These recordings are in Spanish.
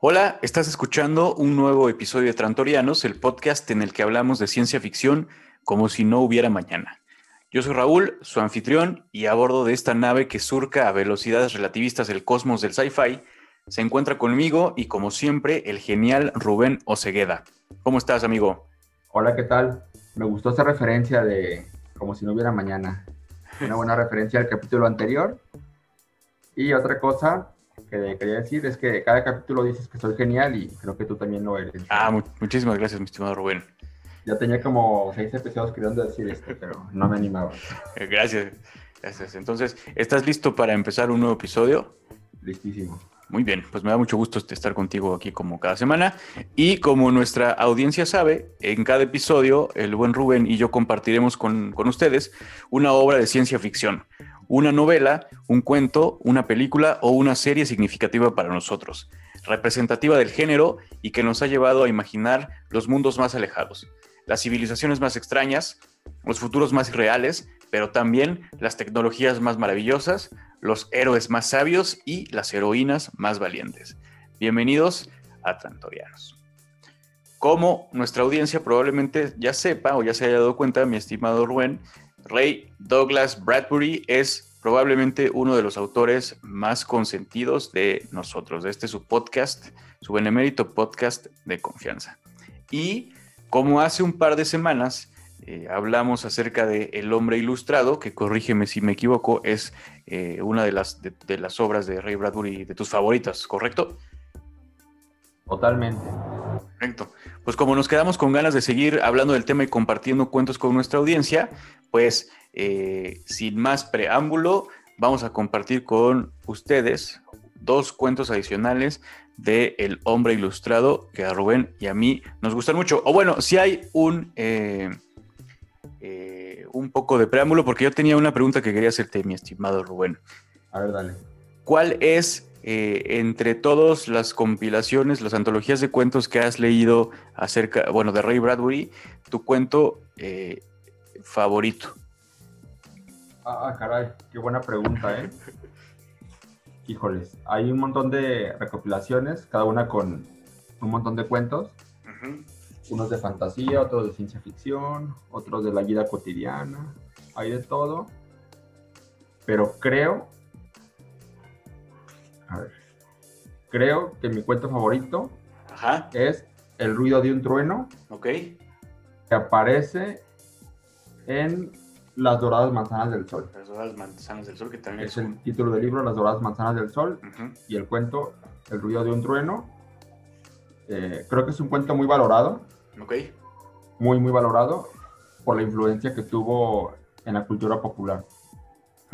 Hola, estás escuchando un nuevo episodio de Trantorianos, el podcast en el que hablamos de ciencia ficción como si no hubiera mañana. Yo soy Raúl, su anfitrión, y a bordo de esta nave que surca a velocidades relativistas del cosmos del sci-fi, se encuentra conmigo y como siempre el genial Rubén Ocegueda. ¿Cómo estás, amigo? Hola, ¿qué tal? Me gustó esa referencia de como si no hubiera mañana. Una buena referencia al capítulo anterior. Y otra cosa, que quería decir es que cada capítulo dices que soy genial y creo que tú también lo eres. Ah, muchísimas gracias, mi estimado Rubén. Ya tenía como seis episodios queriendo decir esto, pero no me animaba. Eh, gracias, gracias. Entonces, ¿estás listo para empezar un nuevo episodio? Listísimo. Muy bien, pues me da mucho gusto estar contigo aquí como cada semana. Y como nuestra audiencia sabe, en cada episodio el buen Rubén y yo compartiremos con, con ustedes una obra de ciencia ficción una novela, un cuento, una película o una serie significativa para nosotros, representativa del género y que nos ha llevado a imaginar los mundos más alejados, las civilizaciones más extrañas, los futuros más irreales, pero también las tecnologías más maravillosas, los héroes más sabios y las heroínas más valientes. Bienvenidos a Trantorianos. Como nuestra audiencia probablemente ya sepa o ya se haya dado cuenta, mi estimado Rubén, Ray Douglas Bradbury es probablemente uno de los autores más consentidos de nosotros, de este su podcast, su benemérito podcast de confianza. Y como hace un par de semanas eh, hablamos acerca de El hombre ilustrado, que corrígeme si me equivoco, es eh, una de las, de las obras de Ray Bradbury, de tus favoritas, ¿correcto? Totalmente. Correcto. Pues como nos quedamos con ganas de seguir hablando del tema y compartiendo cuentos con nuestra audiencia, pues eh, sin más preámbulo, vamos a compartir con ustedes dos cuentos adicionales de El hombre ilustrado que a Rubén y a mí nos gustan mucho. O bueno, si hay un, eh, eh, un poco de preámbulo, porque yo tenía una pregunta que quería hacerte, mi estimado Rubén. A ver, dale. ¿Cuál es entre todas las compilaciones, las antologías de cuentos que has leído acerca, bueno, de Ray Bradbury, tu cuento favorito? Ah, caray, qué buena pregunta, ¿eh? Híjoles, hay un montón de recopilaciones, cada una con un montón de cuentos. Unos de fantasía, otros de ciencia ficción, otros de la vida cotidiana. Hay de todo. Pero creo. Creo que mi cuento favorito es El ruido de un trueno. Ok. Que aparece en Las Doradas Manzanas del Sol. Las Doradas Manzanas del Sol, que también es, el título del libro, Las Doradas Manzanas del Sol, y el cuento El ruido de un trueno. Eh, creo que es un cuento muy valorado. Ok. Muy, muy valorado por la influencia que tuvo en la cultura popular.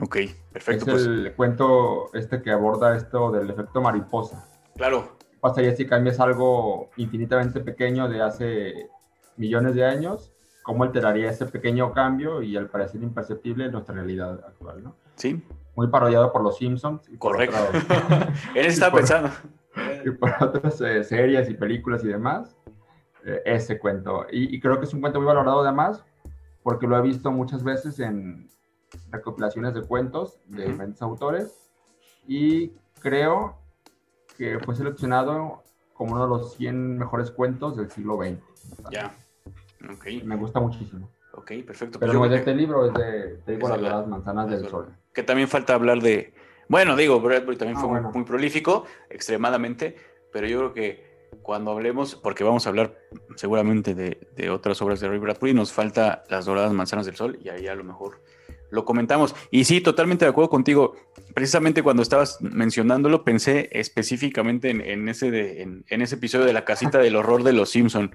Ok, perfecto. Es el pues. cuento este que aborda esto del efecto mariposa. Claro. ¿Qué pasaría si cambias algo infinitamente pequeño de hace millones de años cómo alteraría ese pequeño cambio y al parecer imperceptible en nuestra realidad actual, ¿no? Sí. Muy parodiado por los Simpsons. Correcto. Él está pensando. Y por otras eh, series y películas y demás, eh, ese cuento. Y, creo que es un cuento muy valorado además, porque lo he visto muchas veces en recopilaciones de cuentos de diferentes autores y creo que fue seleccionado como uno de los 100 mejores cuentos del siglo XX. Ya. Me gusta muchísimo. Ok, perfecto. Pero no es de este libro, es de, las manzanas del sol. Que también falta hablar de... Bueno, digo, Bradbury también ah, fue muy, prolífico, extremadamente, pero yo creo que cuando hablemos, porque vamos a hablar seguramente de, otras obras de Ray Bradbury, nos falta Las Doradas Manzanas del Sol y ahí a lo mejor lo comentamos. Y sí, totalmente de acuerdo contigo. Precisamente cuando estabas mencionándolo, pensé específicamente en, ese, de, en, en, ese episodio de la casita del horror de los Simpson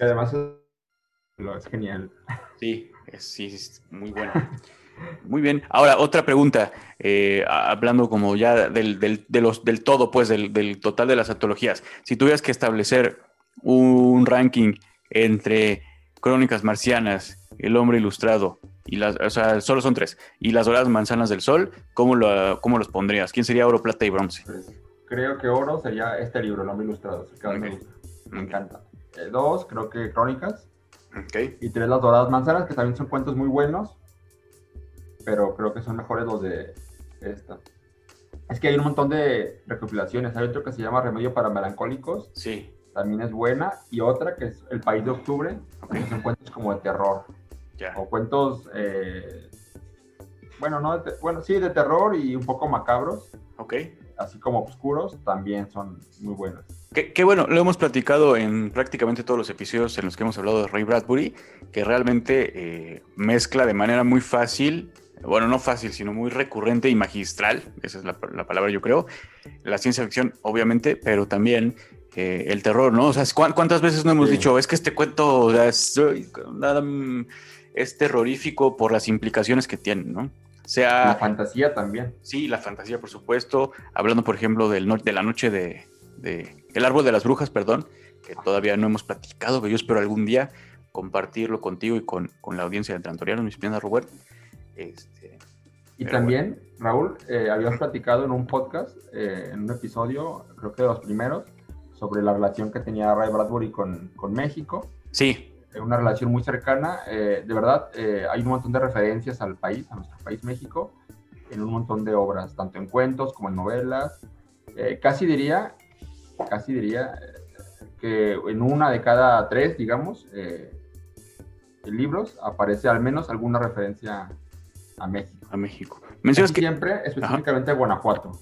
además es genial. Sí, es, sí, es muy bueno. Muy bien. Ahora, otra pregunta, eh, hablando como ya del, de los, del todo, pues, del, total de las antologías. Si tuvieras que establecer un ranking entre Crónicas Marcianas, El Hombre Ilustrado, y las, o sea, solo son tres, y Las Doradas Manzanas del Sol, ¿cómo, lo, cómo los pondrías? ¿Quién sería oro, plata y bronce? Pues, creo que oro sería este libro, El Hombre Ilustrado. Me encanta. Eh, dos, creo que Crónicas. Y tres, Las Doradas Manzanas, que también son cuentos muy buenos, pero creo que son mejores los de esta. Es que hay un montón de recopilaciones. Hay otro que se llama Remedio para Melancólicos. Sí. También es buena. Y otra que es El País de Octubre. Que son cuentos como de terror. O cuentos, eh, bueno, no, de bueno, sí, de terror y un poco macabros, Ok. así como oscuros, también son muy buenos. Qué, qué bueno, lo hemos platicado en prácticamente todos los episodios en los que hemos hablado de Ray Bradbury, que realmente eh, mezcla de manera muy fácil, bueno, no fácil, sino muy recurrente y magistral, esa es la, la palabra yo creo, la ciencia ficción, obviamente, pero también eh, el terror, ¿no? O sea, ¿cuán- ¿cuántas veces no hemos Sí. dicho, es que este cuento o sea, es, nada, mm, es terrorífico por las implicaciones que tiene, ¿no? Sea... La fantasía también. Sí, la fantasía, por supuesto. Hablando, por ejemplo, del no- de la noche de, de- El árbol de las brujas, perdón, que todavía no hemos platicado, que yo espero algún día compartirlo contigo y con, con la audiencia de Trantoriano, mis piernas, Robert. Este, Y también, Raúl, eh, habías platicado en un podcast, eh, en un episodio, creo que de los primeros, sobre la relación que tenía Ray Bradbury con, con México. sí, una relación muy cercana. eh, de verdad, eh, hay un montón de referencias al país, a nuestro país México, en un montón de obras, tanto en cuentos como en novelas. Eh, casi diría, casi diría eh, que en una de cada tres, digamos, eh, libros aparece al menos alguna referencia a México. a México. Mencionas que siempre, específicamente a Guanajuato.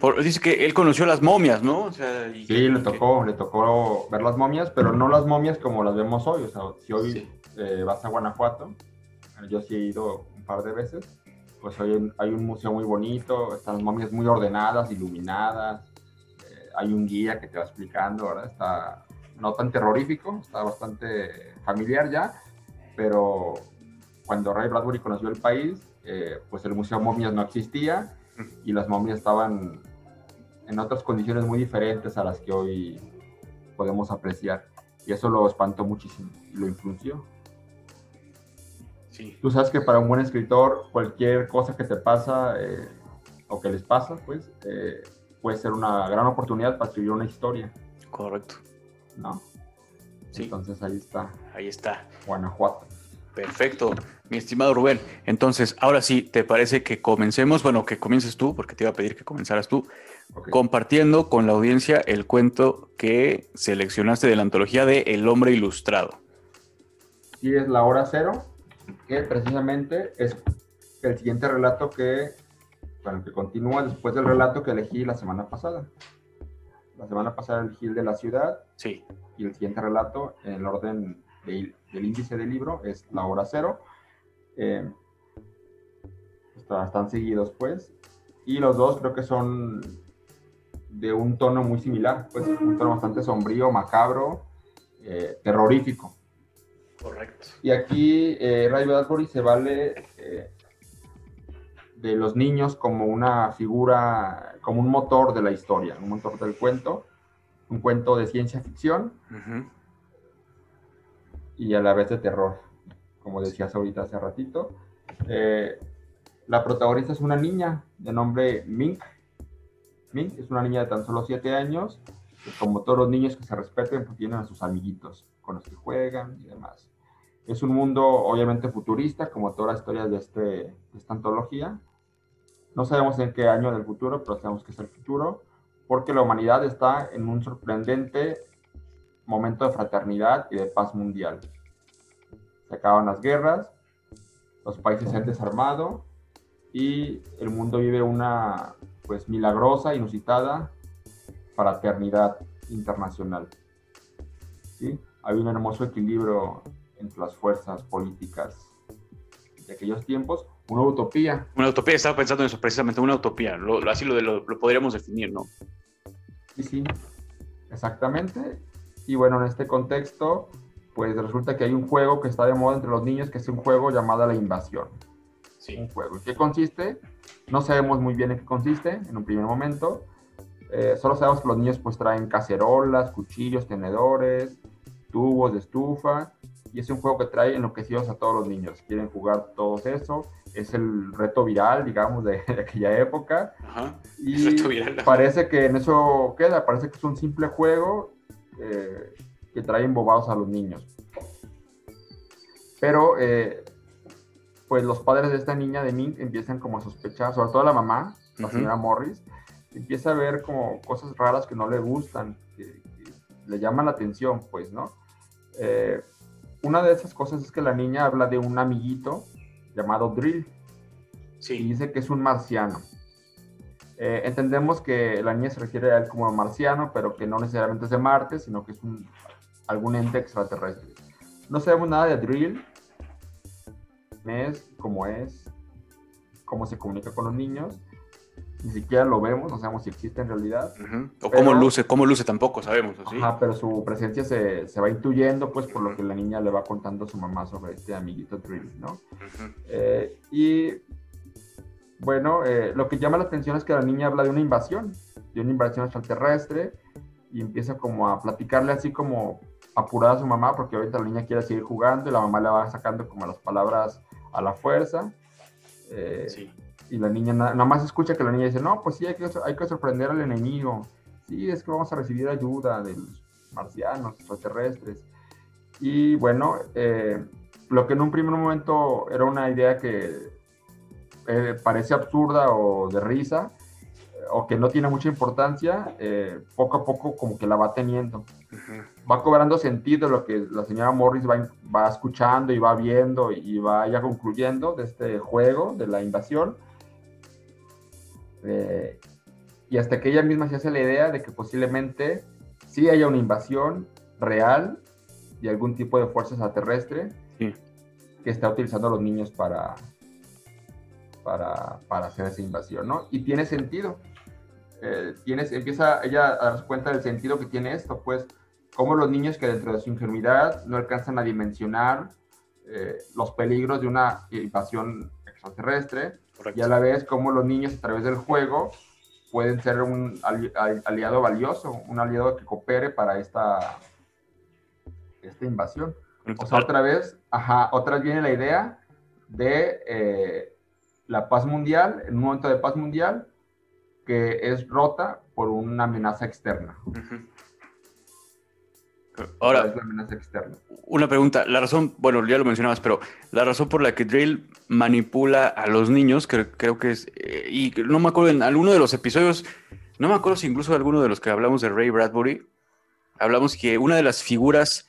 Por- dice que él conoció las momias, ¿no? O sea, y Sí, que- le que- tocó, le tocó ver las momias, pero no las momias como las vemos hoy. O sea, si hoy Sí. eh, vas a Guanajuato, yo sí he ido un par de veces, pues hoy hay- un museo muy bonito, están las momias muy ordenadas, iluminadas, eh, hay un guía que te va explicando, ¿verdad? Está no tan terrorífico, está bastante familiar ya, pero cuando Ray Bradbury conoció el país, eh, pues el Museo Momias no existía y las momias estaban en otras condiciones muy diferentes a las que hoy podemos apreciar. Y eso lo espantó muchísimo y lo influenció. Sí, Tú sabes que para un buen escritor, cualquier cosa que te pasa eh, o que les pasa, pues, eh, puede ser una gran oportunidad para escribir una historia, correcto. ¿no? Sí. Entonces ahí está Ahí está. Guanajuato. Perfecto, mi estimado Rubén. Entonces, ahora sí, ¿te parece que comencemos? Bueno, que comiences tú, porque te iba a pedir que comenzaras tú, Compartiendo con la audiencia el cuento que seleccionaste de la antología de El hombre ilustrado. Sí, es la hora cero, que precisamente es el siguiente relato que, bueno, que continúa después del relato que elegí la semana pasada. La semana pasada elegí el de la ciudad Sí, y el siguiente relato en el orden de- del índice del libro es la hora cero. Eh, está- están seguidos, pues. Y los dos creo que son de un tono muy similar, pues un tono bastante sombrío, macabro, eh, terrorífico. correcto. Y aquí eh, Ray Bradbury se vale eh, de los niños como una figura, como un motor de la historia, un motor del cuento, un cuento de ciencia ficción y a la vez de terror, como decías ahorita hace ratito. La protagonista es una niña de nombre Mink. Es una niña de tan solo 7 años, que como todos los niños que se respeten, pues tienen a sus amiguitos con los que juegan y demás. Es un mundo obviamente futurista, como todas las historias de, este, de esta antología. No sabemos en qué año del futuro, pero sabemos que es el futuro, porque la humanidad está en un sorprendente momento de fraternidad y de paz mundial. Se acaban las guerras, los países se han desarmado y el mundo vive una pues milagrosa, inusitada fraternidad internacional. ¿Sí? Hay un hermoso equilibrio entre las fuerzas políticas de aquellos tiempos, una utopía. Una utopía, estaba pensando en eso precisamente, una utopía, lo, así lo, lo, lo podríamos definir, ¿no? Sí, sí, exactamente. Y bueno, en este contexto, pues resulta que hay un juego que está de moda entre los niños, que es un juego llamado La Invasión. Sí. un juego. ¿En qué consiste? No sabemos muy bien en qué consiste en un primer momento. Eh, solo sabemos que los niños pues traen cacerolas, cuchillos, tenedores, tubos de estufa. Y es un juego que trae enloquecidos a todos los niños. Quieren jugar todo eso. Es el reto viral, digamos, de, de aquella época. Ajá. Y parece que en eso queda. Parece que es un simple juego eh, que trae embobados a los niños. Pero eh, pues los padres de esta niña de Mink empiezan como a sospechar, sobre todo la mamá, la señora Morris, empieza a ver como cosas raras que no le gustan, que, le llaman la atención, pues, ¿no? Eh, una de esas cosas es que la niña habla de un amiguito llamado Drill. Sí. Y dice que es un marciano. Eh, entendemos que la niña se refiere a él como marciano, pero que no necesariamente es de Marte, sino que es un, algún ente extraterrestre. No sabemos nada de Drill, es, cómo es, cómo se comunica con los niños. Ni siquiera lo vemos, no sabemos si existe en realidad. O cómo luce, cómo luce tampoco sabemos. ¿sí? Ajá, pero su presencia se, se, va intuyendo, pues, por lo que la niña le va contando a su mamá sobre este amiguito Drill, ¿no? Eh, y bueno, eh, lo que llama la atención es que la niña habla de una invasión, de una invasión extraterrestre, y empieza como a platicarle así como apurada a su mamá, porque ahorita la niña quiere seguir jugando y la mamá le va sacando como las palabras a la fuerza. Eh, sí. Y la niña nada más escucha que la niña dice, no, pues sí, hay que, hay que sorprender al enemigo. Sí, es que vamos a recibir ayuda de los marcianos, extraterrestres. Y bueno, eh, lo que en un primer momento era una idea que eh, parece absurda o de risa, o que no tiene mucha importancia, eh, poco a poco como que la va teniendo. Va cobrando sentido lo que la señora Morris va, va escuchando y va viendo y va ya concluyendo de este juego, de la invasión. y hasta que ella misma se hace la idea de que posiblemente sí haya una invasión real de algún tipo de fuerza extraterrestre que está utilizando a los niños para, para, para hacer esa invasión, ¿no? Y tiene sentido. Eh, tienes, empieza ella a darse cuenta del sentido que tiene esto, pues, como los niños que dentro de su ingenuidad no alcanzan a dimensionar eh, los peligros de una invasión extraterrestre, y a la vez como los niños a través del juego pueden ser un aliado valioso, un aliado que coopere para esta, esta invasión. O sea, otra vez, ajá, otra vez viene la idea de eh, la paz mundial, en un momento de paz mundial, que es rota por una amenaza externa. Ahora, una pregunta, la razón, bueno, ya lo mencionabas, pero la razón por la que Drill manipula a los niños, creo, creo que es, eh, y no me acuerdo en alguno de los episodios, no me acuerdo si incluso alguno de los que hablamos de Ray Bradbury, hablamos que una de las figuras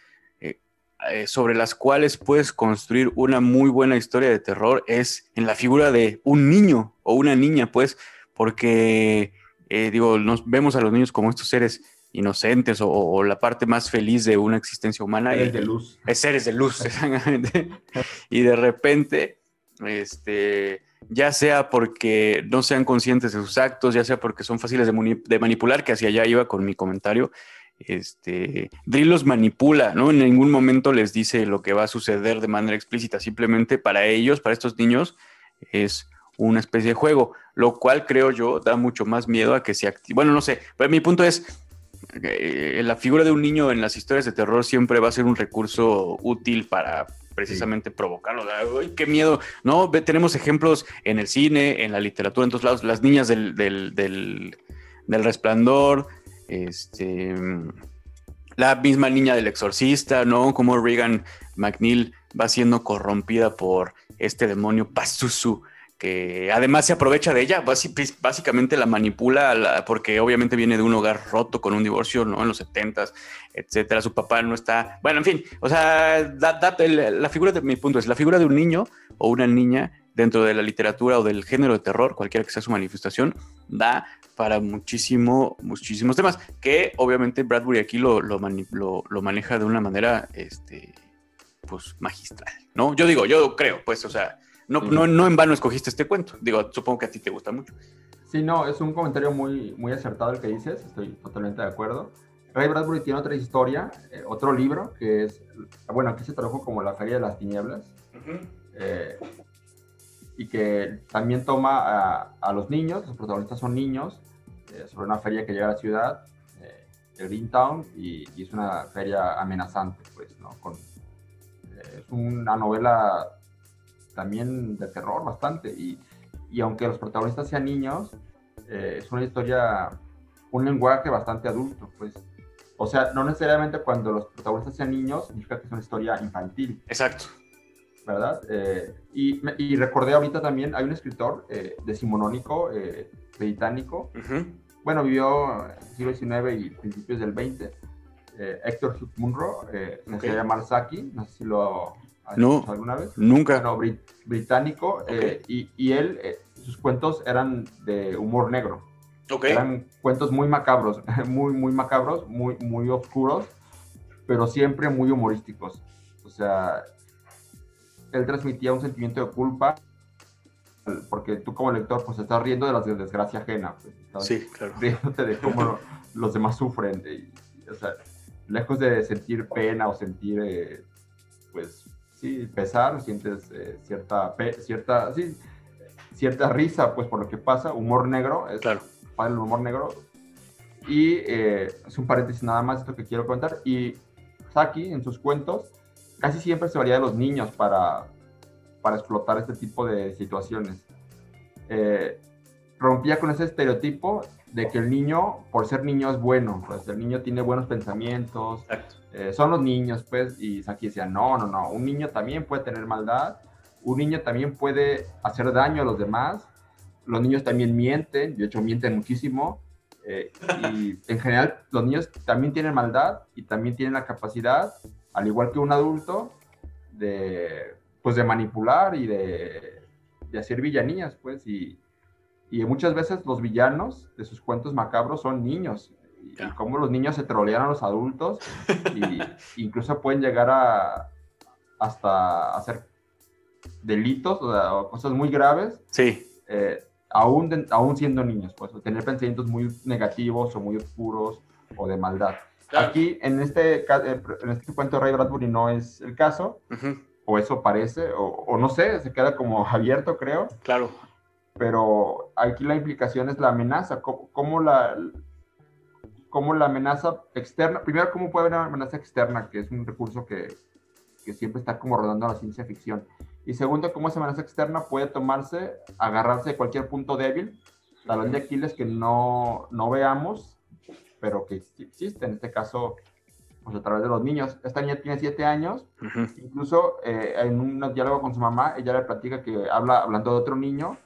eh, sobre las cuales puedes construir una muy buena historia de terror es en la figura de un niño o una niña, pues, porque, eh, digo, nos vemos a los niños como estos seres inocentes o, la parte más feliz de una existencia humana. Seres de luz. Es seres de luz, exactamente. y de repente, este, ya sea porque no sean conscientes de sus actos, ya sea porque son fáciles de, de manipular, que hacia allá iba con mi comentario, este, Drill los manipula, ¿no? En ningún momento les dice lo que va a suceder de manera explícita, simplemente para ellos, para estos niños, es una especie de juego, lo cual creo yo da mucho más miedo a que se active. Bueno, no sé, pero mi punto es, eh, la figura de un niño en las historias de terror siempre va a ser un recurso útil para precisamente provocarlo. ¡Ay, qué miedo! No, tenemos ejemplos en el cine, en la literatura, en todos lados, las niñas del, del, del, del resplandor, este, la misma niña del exorcista, ¿no? Como Regan McNeil va siendo corrompida por este demonio Pazuzu, que además se aprovecha de ella, básicamente la manipula, porque obviamente viene de un hogar roto con un divorcio, ¿no? En los 70s, etcétera. Su papá no está. Bueno, en fin, o sea, la figura de mi punto es la figura de un niño o una niña dentro de la literatura o del género de terror, cualquiera que sea su manifestación, da para muchísimo, muchísimos temas, que obviamente Bradbury aquí lo, lo, lo, maneja de una manera, este, pues, magistral, ¿no? Yo digo, yo creo, pues, o sea, no, no, no en vano escogiste este cuento, digo, supongo que a ti te gusta mucho. Sí, no, es un comentario muy, muy acertado el que dices, estoy totalmente de acuerdo. Ray Bradbury tiene otra historia, eh, otro libro, que es, bueno, aquí se tradujo como La Feria de las Tinieblas, eh, y que también toma a, los niños, los protagonistas son niños, eh, sobre una feria que llega a la ciudad, eh, el Greentown, y, y, es una feria amenazante, pues, ¿no? Con, eh, es una novela también de terror bastante, y, y aunque los protagonistas sean niños, es una historia, un lenguaje bastante adulto, pues. O sea, no necesariamente cuando los protagonistas sean niños significa que es una historia infantil. Exacto. ¿verdad? Eh, y, y, recordé ahorita también, hay un escritor eh, decimonónico, eh, británico. Bueno, vivió en el siglo XIX y principios del XX. Eh, Héctor Hugh Munro, eh, se llama Saki, no sé si lo no, alguna vez. Nunca. No, británico, eh, y, y, él, eh, sus cuentos eran de humor negro. Okay. Eran cuentos muy macabros, muy, muy macabros, muy, muy oscuros, pero siempre muy humorísticos. O sea, él transmitía un sentimiento de culpa porque tú como lector pues estás riendo de la desgracia ajena. Pues, sí, claro. Riéndote de cómo los demás sufren. Y, o sea, lejos de sentir pena o sentir, eh, pues, sí, pesar, sientes eh, cierta, cierta, sí, cierta risa, pues, por lo que pasa, humor negro, es claro. el humor negro. Y eh, es un paréntesis nada más esto que quiero contar. Y Saki, en sus cuentos, casi siempre se valía de los niños para, para explotar este tipo de situaciones. Eh, rompía con ese estereotipo de que el niño, por ser niño, es bueno, pues el niño tiene buenos pensamientos, eh, son los niños, pues, y Saki decía, no, no, no, un niño también puede tener maldad, un niño también puede hacer daño a los demás, los niños también mienten, de hecho mienten muchísimo, eh, y en general los niños también tienen maldad y también tienen la capacidad, al igual que un adulto, de, pues, de manipular y de, de hacer villanías, pues, y, y muchas veces los villanos de sus cuentos macabros son niños. Y, cómo los niños se trolean a los adultos y incluso pueden llegar a hasta hacer delitos o, cosas muy graves. Sí. Eh, aún, aún siendo niños, pues tener pensamientos muy negativos o muy oscuros o de maldad. Aquí, en este, eh, en este cuento de Ray Bradbury no es el caso, o eso parece, o, o, no sé, se queda como abierto, creo. Claro pero aquí la implicación es la amenaza, cómo, la, cómo la amenaza externa, primero, cómo puede haber una amenaza externa, que es un recurso que, que siempre está como rodando a la ciencia ficción. Y segundo, cómo esa amenaza externa puede tomarse, agarrarse de cualquier punto débil, talón de Aquiles que no, no veamos, pero que existe, en este caso, pues a través de los niños. Esta niña tiene siete años, incluso eh, en un diálogo con su mamá, ella le platica que habla hablando de otro niño,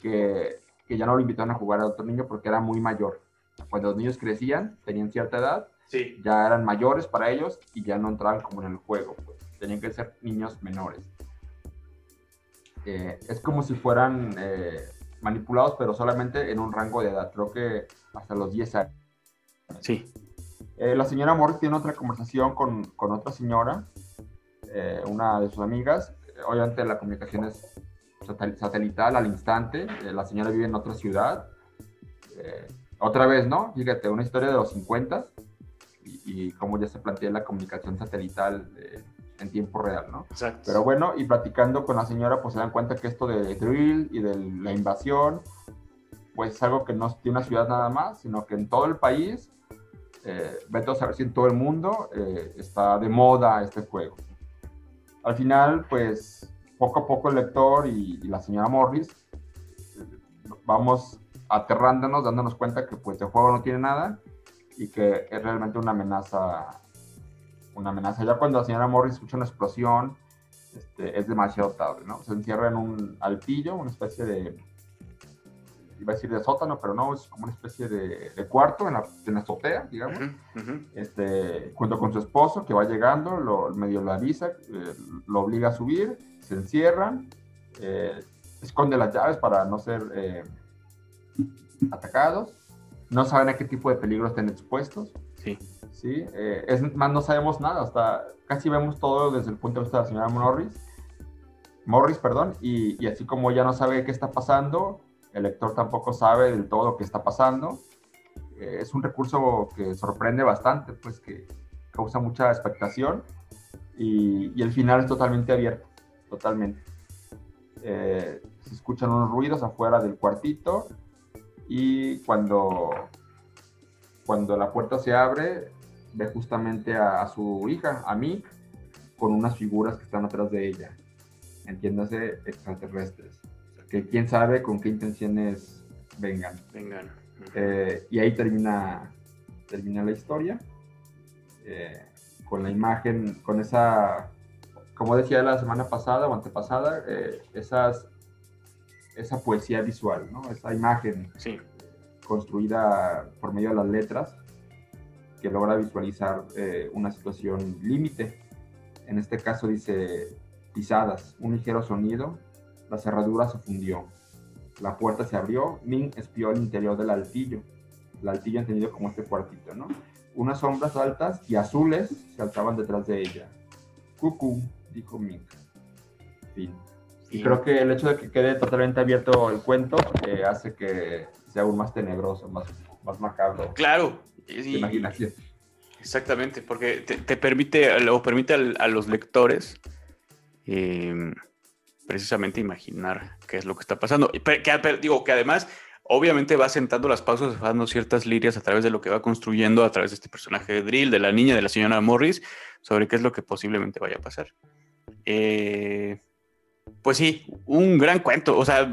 que, que, ya no lo invitaron a jugar a otro niño porque era muy mayor. Cuando los niños crecían, tenían cierta edad, sí. ya eran mayores para ellos y ya no entraban como en el juego. Pues. Tenían que ser niños menores. Eh, es como si fueran eh, manipulados, pero solamente en un rango de edad. Creo que hasta los 10 años. Sí. Eh, la señora Morris tiene otra conversación con, con otra señora, eh, una de sus amigas. Obviamente la comunicación es satelital al instante. Eh, la señora vive en otra ciudad. Eh, otra vez, ¿no? Fíjate, una historia de los 50 y, y cómo ya se plantea la comunicación satelital eh, en tiempo real, ¿no? Exacto. Pero bueno, y platicando con la señora, pues se dan cuenta que esto de drill y de la invasión, pues es algo que no de una ciudad nada más, sino que en todo el país, eh, vete a saber si en todo el mundo eh, está de moda este juego. Al final, pues poco a poco el lector y, la señora Morris vamos aterrándonos, dándonos cuenta que pues el juego no tiene nada y que es realmente una amenaza, una amenaza. Ya cuando la señora Morris escucha una explosión, este, es demasiado tarde, ¿no? Se encierra en un altillo, una especie de, iba a decir de sótano, pero no, es como una especie de, de cuarto en la, en la azotea, digamos, Uh -huh. este, junto con su esposo que va llegando, lo, medio lo avisa, eh, lo obliga a subir, se encierran, eh, esconde las llaves para no ser eh, atacados, no saben a qué tipo de peligro estén expuestos. Sí. ¿sí? Eh, es más, no sabemos nada, hasta casi vemos todo desde el punto de vista de la señora Morris, Morris, perdón, y, y así como ella no sabe qué está pasando, el lector tampoco sabe del todo lo que está pasando. Eh, es un recurso que sorprende bastante, pues que causa mucha expectación y, el final es totalmente abierto, totalmente. Eh, se escuchan unos ruidos afuera del cuartito y cuando, cuando la puerta se abre, ve justamente a, a su hija, a mí, con unas figuras que están atrás de ella, entiéndase extraterrestres que quién sabe con qué intenciones vengan. Vengan. Eh, y ahí termina, termina la historia. Eh, con la imagen, con esa, como decía la semana pasada o antepasada, eh, esas esa poesía visual, ¿no? Esa imagen construida por medio de las letras que logra visualizar eh, una situación límite. En este caso dice pisadas, un ligero sonido, la cerradura se fundió, la puerta se abrió, Ming espió el interior del altillo, el altillo entendido como este cuartito, ¿no? Unas sombras altas y azules se alzaban detrás de ella. Cucú, dijo Ming. Fin. Y creo que el hecho de que quede totalmente abierto el cuento eh, hace que sea aún más tenebroso, más, más macabro. Claro. Y, imaginación. Exactamente, porque te, permite, o permite a, los lectores em, precisamente imaginar qué es lo que está pasando. Que, digo que además, obviamente va sentando las pausas, dando ciertas líneas a través de lo que va construyendo, a través de este personaje de Drill, de la niña, de la señora Morris, sobre qué es lo que posiblemente vaya a pasar. Eh, pues sí, un gran cuento. O sea,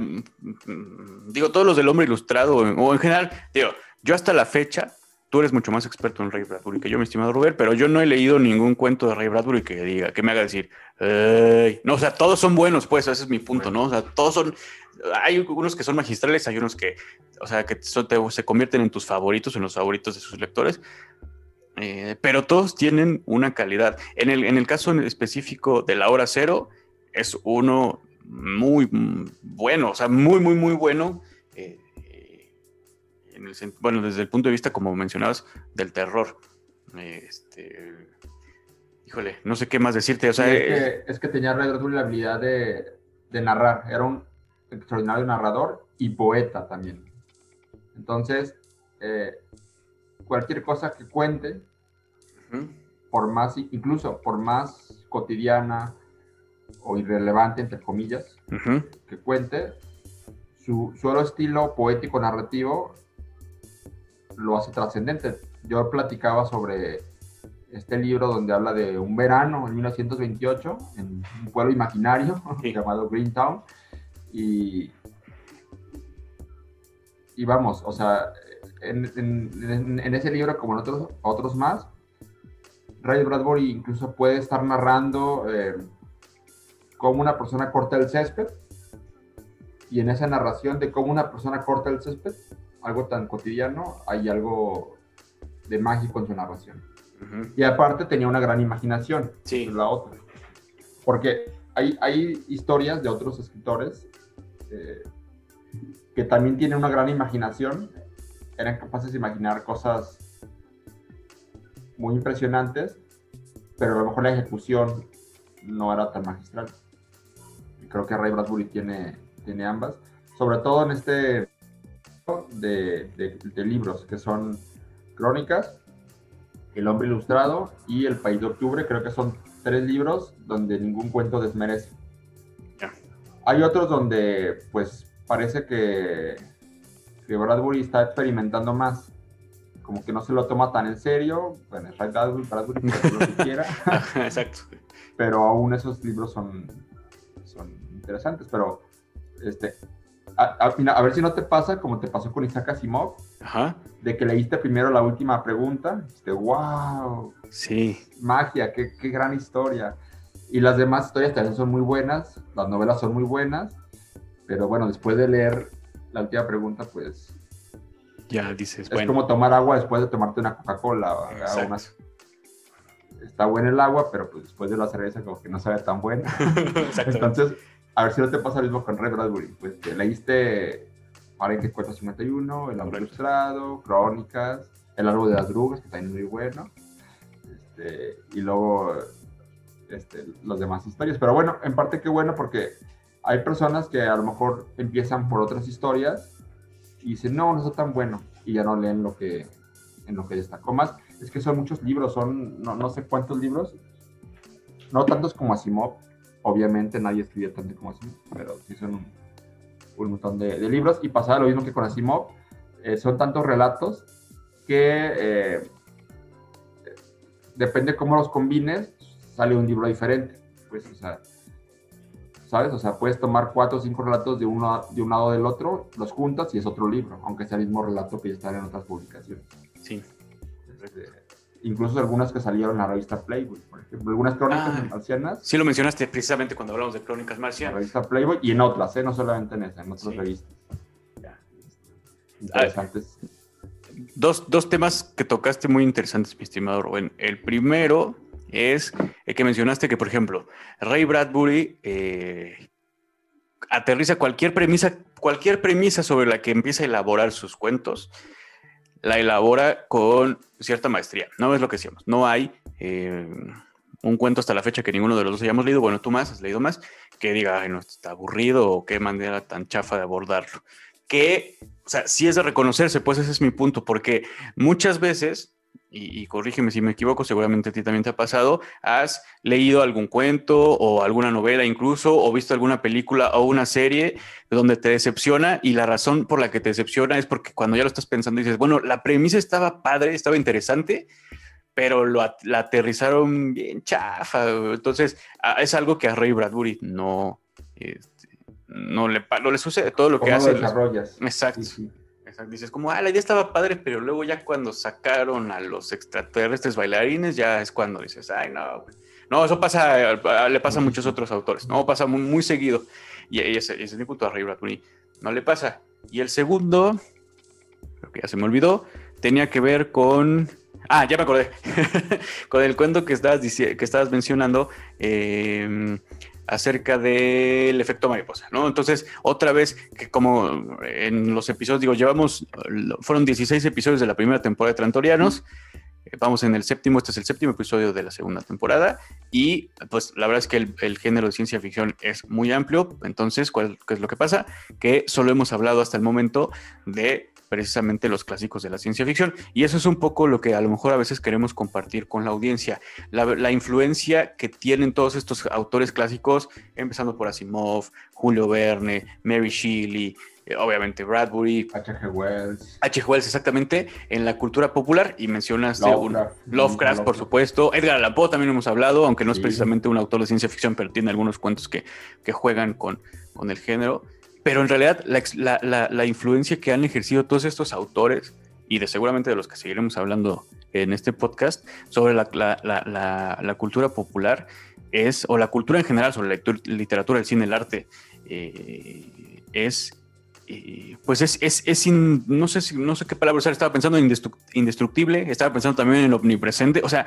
digo, todos los del hombre ilustrado, o en general, digo, yo hasta la fecha, tú eres mucho más experto en Ray Bradbury que yo, mi estimado Robert, pero yo no he leído ningún cuento de Ray Bradbury que diga, que me haga decir, no, o sea, todos son buenos, pues, ese es mi punto, ¿no? O sea, todos son, hay unos que son magistrales, hay unos que, o sea, que se convierten en tus favoritos, en los favoritos de sus lectores, eh, pero todos tienen una calidad. En el, en el caso específico de la hora cero, es uno muy bueno, o sea, muy, muy, muy bueno. Eh, bueno, desde el punto de vista, como mencionabas, del terror. Este, híjole, no sé qué más decirte. O sea, es, que, tenía Red la habilidad de, narrar. Era un extraordinario narrador y poeta también. Entonces, eh, cualquier cosa que cuente, por más, incluso por más cotidiana, o irrelevante, entre comillas, que cuente, su solo estilo poético narrativo lo hace trascendente. Yo platicaba sobre este libro donde habla de un verano en 1928 en un pueblo imaginario llamado Greentown y, y vamos, o sea, en, ese libro como en otros, otros más, Ray Bradbury incluso puede estar narrando eh, cómo una persona corta el césped y en esa narración de cómo una persona corta el césped, algo tan cotidiano, hay algo de mágico en su narración. Y aparte tenía una gran imaginación, sí. la otra. Porque hay, hay historias de otros escritores eh, que también tienen una gran imaginación, eran capaces de imaginar cosas muy impresionantes, pero a lo mejor la ejecución no era tan magistral creo que Ray Bradbury tiene, tiene ambas, sobre todo en este de, de, libros que son Crónicas, El hombre ilustrado y El país de octubre, creo que son tres libros donde ningún cuento desmerece. Hay otros donde pues parece que, que Bradbury está experimentando más, como que no se lo toma tan en serio, bueno, Ray Bradbury, Bradbury lo que quiera. Exacto. Pero aún esos libros son, son interesantes, pero este, a, ver si no te pasa como te pasó con Isaac Asimov, de que leíste primero la última pregunta, este, wow, sí. magia, qué, qué, gran historia. Y las demás historias también son muy buenas, las novelas son muy buenas, pero bueno, después de leer la última pregunta, pues... Ya dices, es como tomar agua después de tomarte una Coca-Cola. Está buena el agua, pero pues después de la cerveza como que no sabe tan buena. Entonces, a ver si no te pasa lo mismo con Ray Bradbury. Pues te leíste Fahrenheit 451, El Hombre Ilustrado, Crónicas, El Árbol de las Drugas, que también es muy bueno. Este, y luego este, las demás historias. Pero bueno, en parte qué bueno porque hay personas que a lo mejor empiezan por otras historias y dicen, no, no está tan bueno. Y ya no leen lo que, en lo que destacó más. Es que son muchos libros, son no, no sé cuántos libros. No tantos como Asimov, Obviamente nadie escribía tanto como Asimov, pero sí son un, montón de, libros. Y pasaba lo mismo que con Asimov. Eh, son tantos relatos que eh, depende cómo los combines, sale un libro diferente. Pues, o sea, ¿sabes? O sea, puedes tomar cuatro o cinco relatos de uno de un lado del otro, los juntas y es otro libro, aunque sea el mismo relato que ya está en otras publicaciones. Sí. Este, incluso algunas que salieron en la revista Playboy, por ejemplo, algunas crónicas Ah. marcianas, Sí lo mencionaste precisamente cuando hablamos de Crónicas en la Marcianas. revista Playboy y en otras, ¿eh? no solamente en esa, en otras Sí. revistas. Ya. Interesantes. Dos, dos temas que tocaste muy interesantes, mi estimado Rubén. El primero es el que mencionaste que, por ejemplo, Ray Bradbury eh, aterriza cualquier premisa, cualquier premisa sobre la que empieza a elaborar sus cuentos, la elabora con cierta maestría. No es lo que decíamos. No hay eh, un cuento hasta la fecha que ninguno de los dos hayamos leído. Bueno, tú más, has leído más, que diga, ay, no, está aburrido o qué manera tan chafa de abordarlo. Que, o sea, sí es de reconocerse, pues ese es mi punto, porque muchas veces, y, y corrígeme si me equivoco, seguramente a ti también te ha pasado, has leído algún cuento o alguna novela incluso, o visto alguna película o una serie donde te decepciona y la razón por la que te decepciona es porque cuando ya lo estás pensando dices, bueno, la premisa estaba padre, estaba interesante, pero lo, la aterrizaron bien chafa. Entonces, es algo que a Ray Bradbury no, este, no, le, no le sucede. Todo lo que ¿Cómo hace... lo desarrollas? Exacto. Sí, sí. Exacto. Dices como, ah, la idea estaba padre, pero luego ya cuando sacaron a los extraterrestres bailarines, ya es cuando dices, ay, no, güey". No, eso pasa, eh, le pasa a muchos otros autores, ¿no? Pasa muy, muy seguido. Y, ese, ese es mi punto a Ray Bradbury. No le pasa. Y el segundo, creo que ya se me olvidó, tenía que ver con... Ah, ya me acordé. con el cuento que estabas, que estabas mencionando eh, acerca del efecto mariposa, ¿no? Entonces, otra vez, que como en los episodios, digo, llevamos, fueron 16 episodios de la primera temporada de Trantorianos. Vamos en el séptimo, este es el séptimo episodio de la segunda temporada y pues la verdad es que el, el género de ciencia ficción es muy amplio, entonces, ¿cuál, ¿qué es lo que pasa? Que solo hemos hablado hasta el momento de precisamente los clásicos de la ciencia ficción y eso es un poco lo que a lo mejor a veces queremos compartir con la audiencia, la, la influencia que tienen todos estos autores clásicos, empezando por Asimov, Julio Verne, Mary Shelley, eh, obviamente Bradbury, H.G. Wells. H. Wells exactamente en la cultura popular y mencionaste un- Lovecraft. Lovecraft, por supuesto. Edgar Allan Poe también hemos hablado, aunque no es Sí. precisamente un autor de ciencia ficción, pero tiene algunos cuentos que, que juegan con, con el género. Pero en realidad la, la- la- influencia que han ejercido todos estos autores, y de seguramente de los que seguiremos hablando en este podcast, sobre la, cultura popular, es, o la cultura en general, sobre la literatura, el cine, el arte, eh, es eh, pues es, es, es no, sé no sé qué palabra usar, estaba pensando en indestru- indestructible, estaba pensando también en omnipresente, o sea,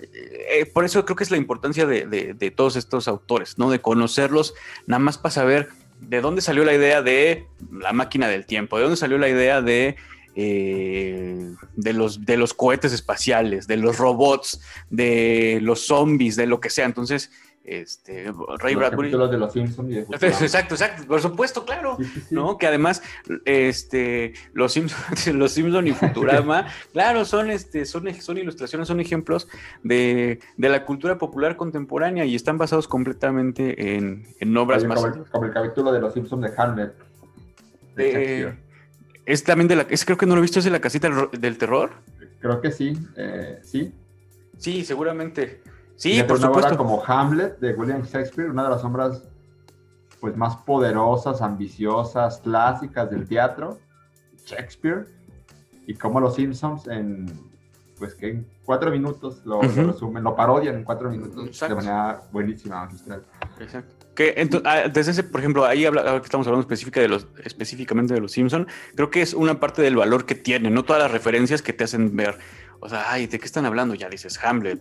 eh, por eso creo que es la importancia de, de- de todos estos autores, ¿no? De conocerlos, nada más para saber de dónde salió la idea de la máquina del tiempo, de dónde salió la idea de, eh, de, los, de los cohetes espaciales, de los robots, de los zombies, de lo que sea. Entonces, este, Ray Los Bradbury... capítulos de los Simpsons y de Futurama. Exacto, exacto, por supuesto, claro. Sí, sí, sí. ¿no? Que además, este, los Simpsons, los Simpson y Futurama, claro, son, este, son, son ilustraciones, son ejemplos de, de la cultura popular contemporánea y están basados completamente en, en obras Oye, más. como, el, como el capítulo de los Simpsons de Hamlet. de Shakespeare. es también de la, es, creo que no lo he visto, es de la casita del terror. Creo que sí, eh, sí. Sí, seguramente. Sí, por una obra supuesto. como Hamlet de William Shakespeare, una de las obras pues más poderosas, ambiciosas, clásicas del teatro, Shakespeare, y como los Simpsons en pues que en cuatro minutos lo, lo Ujú. resumen, lo parodian en cuatro minutos Exacto. de manera buenísima, magistral. Exacto. Que ento- ah, desde ese, por ejemplo, ahí habla, ahora que estamos hablando específica de los, específicamente de los Simpson, creo que es una parte del valor que tiene, no todas las referencias que te hacen ver. O sea, ay, ¿de qué están hablando? Ya dices Hamlet,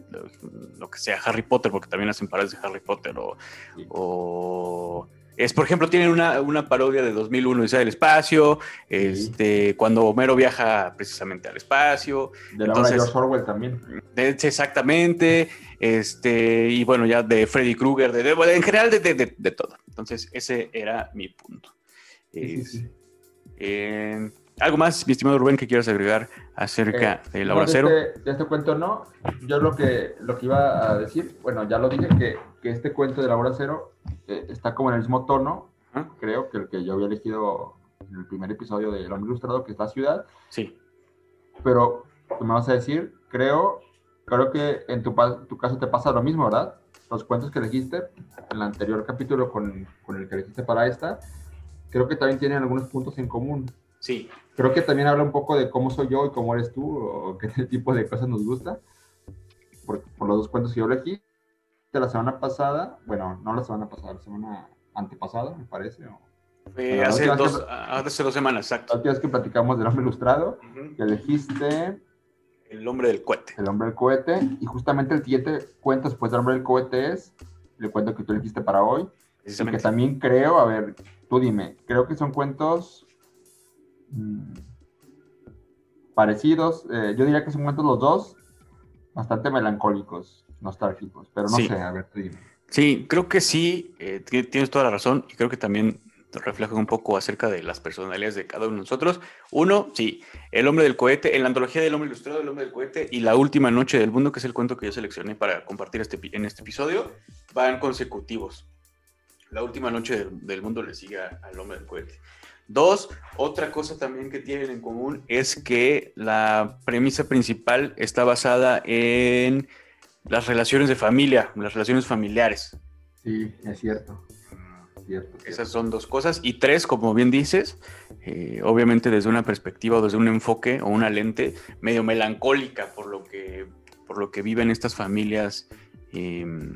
lo, que sea, Harry Potter, porque también hacen parodias de Harry Potter, o, Sí. o- es, por ejemplo, tienen una, una parodia de 2001 Odisea del espacio, este, cuando Homero viaja precisamente al espacio, De la Entonces- George Orwell también. de exactamente, este, y bueno, ya de Freddy Krueger, de, de- en general de, de- todo. Entonces, ese era mi punto. Sí, sí, Es- sí. eh, ¿Algo más, mi estimado Rubén, que quieras agregar acerca Eh, del no, Hora de Cero? Este, de este cuento no. Yo lo que, lo que iba a decir, bueno, ya lo dije, que, que este cuento de la hora cero eh, está como en el mismo tono, Ajá. creo, que el que yo había elegido en el primer episodio de El Hombre Ilustrado, que es La Ciudad. Sí, Pero, ¿qué me vas a decir? Creo, creo que en tu, tu caso te pasa lo mismo, ¿verdad? Los cuentos que elegiste en el anterior capítulo con, con el que elegiste para esta, creo que también tienen algunos puntos en común. Sí, Creo que también habla un poco de cómo soy yo y cómo eres tú, o qué tipo de cosas nos gusta. por, por los dos cuentos que yo elegí. De la semana pasada, bueno, no la semana pasada, la semana antepasada, me parece. O, eh, hace, dos, hace dos semanas, exacto. La última vez que platicamos del hombre ilustrado, que elegiste... El hombre del cohete. El hombre del cohete. Y justamente el siguiente cuento después del hombre del cohete es el cuento que tú elegiste para hoy. Y que también creo, a ver, tú dime, creo que son cuentos mmm, parecidos. Eh, yo diría que son cuentos los dos bastante melancólicos, nostálgicos, pero no sé, a ver, tú dime. Sí, creo que sí, eh, tienes toda la razón y creo que también refleja un poco acerca de las personalidades de cada uno de nosotros. Uno, sí, El hombre del cohete, en la antología del hombre ilustrado, El hombre del cohete y La última noche del mundo, que es el cuento que yo seleccioné para compartir este, en este episodio, van consecutivos. La última noche del, del mundo le sigue al hombre del cohete. Dos, otra cosa también que tienen en común es que la premisa principal está basada en las relaciones de familia, las relaciones familiares. Sí, es cierto. Esas son dos cosas. Y tres, como bien dices, eh, obviamente desde una perspectiva o desde un enfoque o una lente medio melancólica por lo que, por lo que viven estas familias em,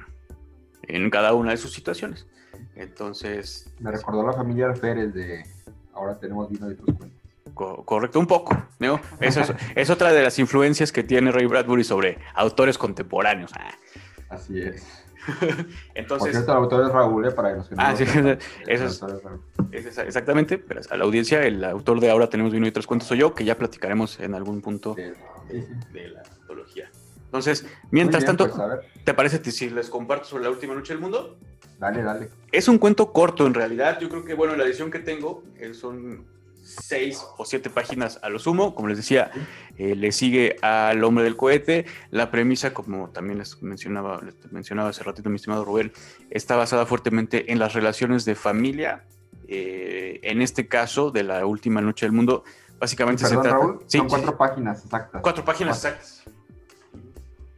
en cada una de sus situaciones. Entonces... Me recordó la familia Pérez de Ahora tenemos vino y otros cuentos. correcto, un poco. ¿no? Eso es, otra de las influencias que tiene Ray Bradbury sobre autores contemporáneos. Ah. Así es. Entonces, Por cierto, el autor es Raúl, ¿eh? para que no ah, sí, eso es, exactamente, pero a la audiencia, el autor de Ahora tenemos vino y otros cuentos soy yo, que ya platicaremos en algún punto de, la antología. Entonces, mientras tanto, pues, ¿te parece si les comparto sobre la última noche del mundo? Dale, dale. Es un cuento corto en realidad. Yo creo que, bueno, la edición que tengo eh, son seis o siete páginas a lo sumo. Como les decía, eh, le sigue al hombre del cohete. La premisa, como también les mencionaba, les mencionaba hace ratito mi estimado Rubén, está basada fuertemente en las relaciones de familia. Eh, en este caso, de la última noche del mundo, básicamente se trata. son cuatro páginas exactas. Cuatro páginas exactas.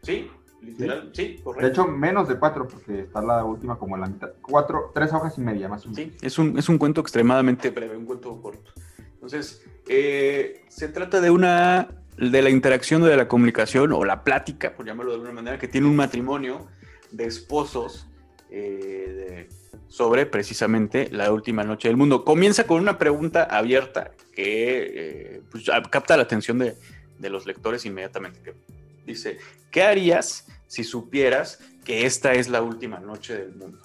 ¿Sí? Literal, sí, correcto. De hecho, menos de cuatro, porque está la última como la mitad. Cuatro, tres hojas y media más o menos. Sí, es un, es un cuento extremadamente breve, un cuento corto. Entonces, eh, se trata de una de la interacción de la comunicación o la plática, por llamarlo de alguna manera, que tiene un matrimonio de esposos eh, sobre precisamente la última noche del mundo. Comienza con una pregunta abierta que eh, pues, capta la atención de, de, los lectores inmediatamente. Que dice, ¿qué harías si supieras que esta es la última noche del mundo?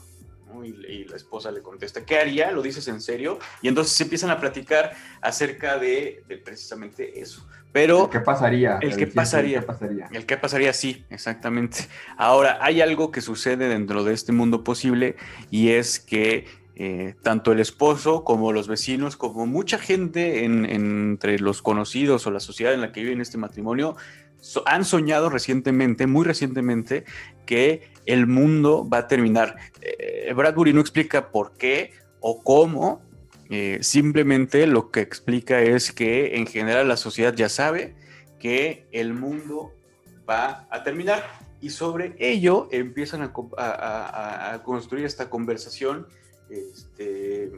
Y, la esposa le contesta, ¿qué haría? ¿Lo dices en serio? Y entonces se empiezan a platicar acerca de, precisamente eso. Pero... ¿Qué pasaría? El, que pasaría. pasaría. El que pasaría, sí, exactamente. Ahora, hay algo que sucede dentro de este mundo posible y es que eh, tanto el esposo como los vecinos, como mucha gente entre los conocidos o la sociedad en la que viven este matrimonio, han soñado recientemente, muy recientemente, que el mundo va a terminar. Eh, Bradbury no explica por qué o cómo, eh, simplemente lo que explica es que en general la sociedad ya sabe que el mundo va a terminar y sobre ello empiezan a, construir esta conversación este,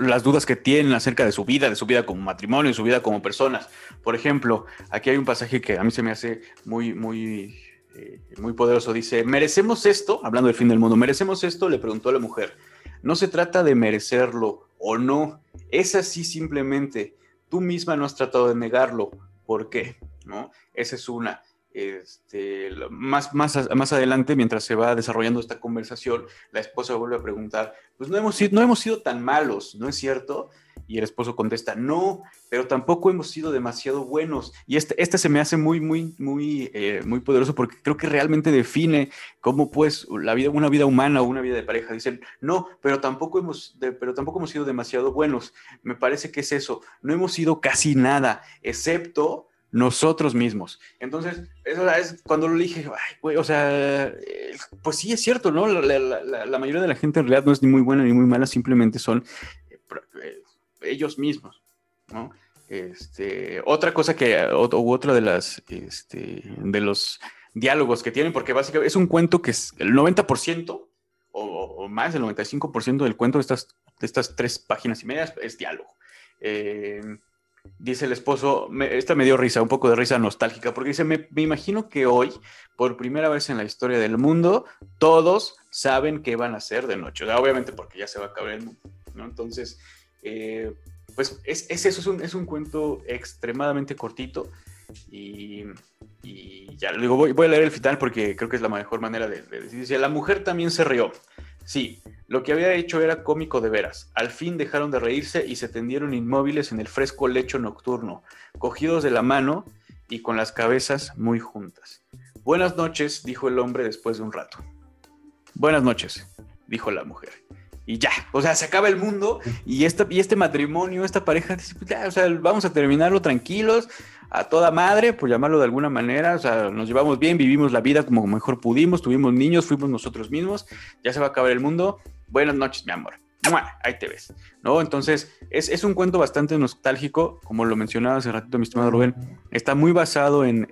las dudas que tienen acerca de su vida, de su vida como matrimonio, de su vida como personas. Por ejemplo, aquí hay un pasaje que a mí se me hace muy, muy, eh, muy poderoso. Dice, ¿merecemos esto? Hablando del fin del mundo, ¿merecemos esto? Le preguntó a la mujer. No se trata de merecerlo o no, es así simplemente. Tú misma no has tratado de negarlo. ¿Por qué? ¿No? Esa es una. Este, más, más, más adelante, mientras se va desarrollando esta conversación, la esposa vuelve a preguntar, pues no hemos, sido, no hemos sido tan malos, ¿no es cierto? Y el esposo contesta, no, pero tampoco hemos sido demasiado buenos. Y este, este se me hace muy, muy, muy, eh, muy poderoso porque creo que realmente define cómo pues la vida, una vida humana o una vida de pareja. Dicen, no, pero tampoco hemos, pero tampoco hemos sido demasiado buenos. Me parece que es eso. No hemos sido casi nada, excepto nosotros mismos. Entonces, eso es cuando lo dije, o sea, eh, pues sí es cierto, ¿no? La, mayoría de la gente en realidad no es ni muy buena ni muy mala, simplemente son eh, ellos mismos, ¿no? Este, otra cosa que, u otra de las, este, de los diálogos que tienen, porque básicamente es un cuento que es el 90% o, más del 95% del cuento de estas, de estas tres páginas y medias es diálogo. Eh, dice el esposo, esta me dio risa, un poco de risa nostálgica, porque dice, me, imagino que hoy, por primera vez en la historia del mundo, todos saben qué van a hacer de noche. obviamente porque ya se va a acabar el mundo, ¿no? Entonces, eh, pues es, eso, es un, es un, cuento extremadamente cortito y, ya, luego voy, voy, a leer el final porque creo que es la mejor manera de, de decir. Dice, la mujer también se rió. Sí, lo que había hecho era cómico de veras. Al fin dejaron de reírse y se tendieron inmóviles en el fresco lecho nocturno, cogidos de la mano y con las cabezas muy juntas. Buenas noches, dijo el hombre después de un rato. Buenas noches, dijo la mujer. Y ya, o sea, se acaba el mundo y, este matrimonio, esta pareja, pues ya, o sea, vamos a terminarlo tranquilos, a toda madre, por llamarlo de alguna manera, o sea, nos llevamos bien, vivimos la vida como mejor pudimos, tuvimos niños, fuimos nosotros mismos, ya se va a acabar el mundo, buenas noches, mi amor. Ahí te ves, ¿no? Entonces, es, un cuento bastante nostálgico, como lo mencionaba hace ratito mi estimado Rubén, está muy basado en,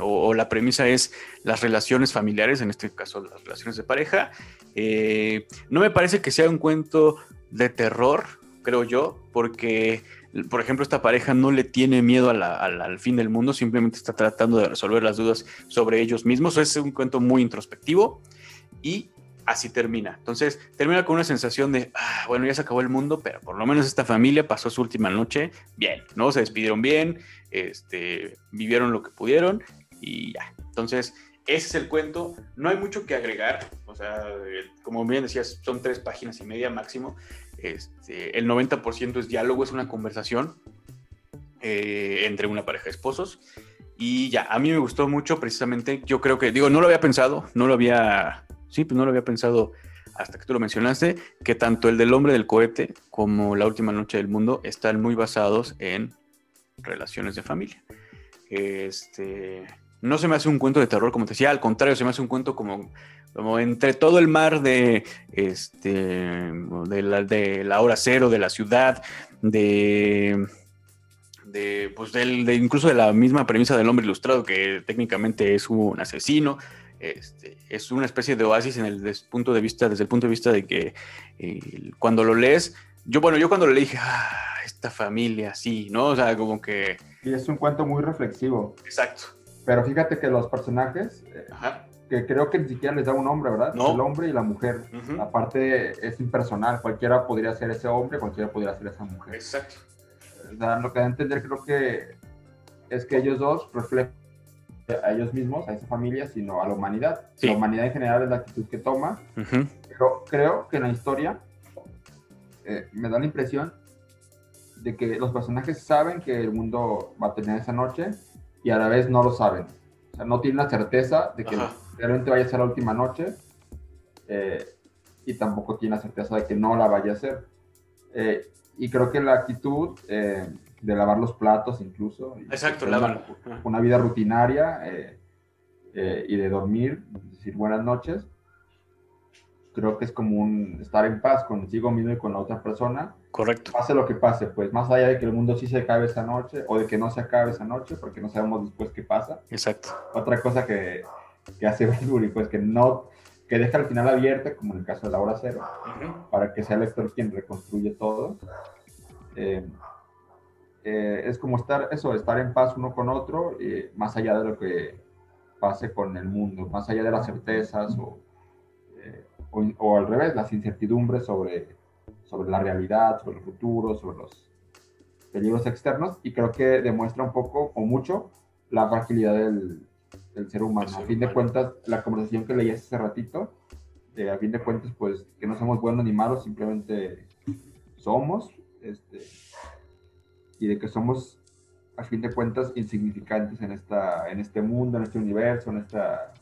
o, la premisa es las relaciones familiares, en este caso las relaciones de pareja. Eh, no me parece que sea un cuento de terror, creo yo, porque por ejemplo, esta pareja no le tiene miedo al fin del mundo, simplemente está tratando de resolver las dudas sobre ellos mismos. Es un cuento muy introspectivo y así termina. Entonces, termina con una sensación de, ah, bueno, ya se acabó el mundo, pero por lo menos esta familia pasó su última noche bien, ¿no? Se despidieron bien, este, vivieron lo que pudieron y ya. Entonces, ese es el cuento. No hay mucho que agregar. O sea, como bien decías, son tres páginas y media máximo. Este, el 90% es diálogo, es una conversación eh, entre una pareja de esposos. Y ya, a mí me gustó mucho precisamente. Yo creo que, digo, no lo había pensado, no lo había, sí, pues no lo había pensado hasta que tú lo mencionaste, que tanto el del hombre del cohete como la última noche del mundo están muy basados en relaciones de familia. Este, no se me hace un cuento de terror, como te decía, al contrario, se me hace un cuento como, como entre todo el mar de, este, de, la, de la hora cero, de la ciudad, de, de, pues del, de incluso de la misma premisa del hombre ilustrado, que técnicamente es un asesino. Este, es una especie de oasis en el punto de vista, desde el punto de vista de que eh, cuando lo lees, yo, bueno, yo cuando lo leí dije, ah, esta familia, sí, ¿no? O sea, como que... Y es un cuento muy reflexivo. Exacto. Pero fíjate que los personajes, eh, que creo que ni siquiera les da un nombre, ¿verdad? El hombre y la mujer. Aparte es impersonal, cualquiera podría ser ese hombre, cualquiera podría ser esa mujer. Exacto. lo que da a entender creo que es que ellos dos reflejan a ellos mismos, a esa familia, sino a la humanidad. La humanidad en general es la actitud que toma. Pero creo que en la historia eh, me da la impresión de que los personajes saben que el mundo va a tener esa noche y a la vez no lo saben. O sea, no tienen la certeza de que realmente vaya a ser la última noche eh, y tampoco tienen la certeza de que no la vaya a ser. Eh, y creo que la actitud eh, de lavar los platos incluso. Exacto, una, una, vida rutinaria y de dormir, decir buenas noches, creo que es como un estar en paz consigo mismo y con la otra persona. Correcto. Pase lo que pase, pues más allá de que el mundo sí se acabe esa noche o de que no se acabe esa noche, porque no sabemos después qué pasa. Exacto. Otra cosa que, que hace Bradbury, pues que no, que deja al final abierta, como en el caso de la hora cero, para que sea el lector quien reconstruye todo. Eh, eh, es como estar, eso, estar en paz uno con otro, eh, más allá de lo que pase con el mundo, más allá de las certezas o o, al revés, las incertidumbres sobre, sobre la realidad, sobre el futuro, sobre los peligros externos, y creo que demuestra un poco o mucho la fragilidad del, del ser humano. a fin de cuentas, la conversación que leí hace ratito, a fin de cuentas, pues que no somos buenos ni malos, simplemente somos, este, y de que somos, a fin de cuentas, insignificantes en, esta, en este mundo, en este universo, en esta,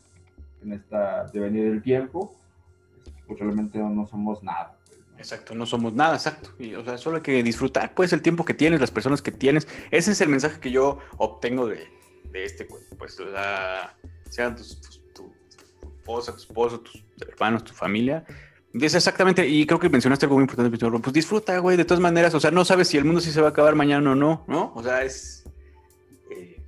en esta devenir del tiempo, pues realmente no somos nada. Pues, exacto, no somos nada, exacto. Y, o sea, solo hay que disfrutar, pues, el tiempo que tienes, las personas que tienes. Ese es el mensaje que yo obtengo de, de este. Pues, sea, sean tus, tu, esposa, tu esposo, tus hermanos, tu familia. Es exactamente, y creo que mencionaste algo muy importante, pues disfruta, güey, de todas maneras, o sea, no sabes si el mundo sí se va a acabar mañana o no, ¿no? O sea, es eh,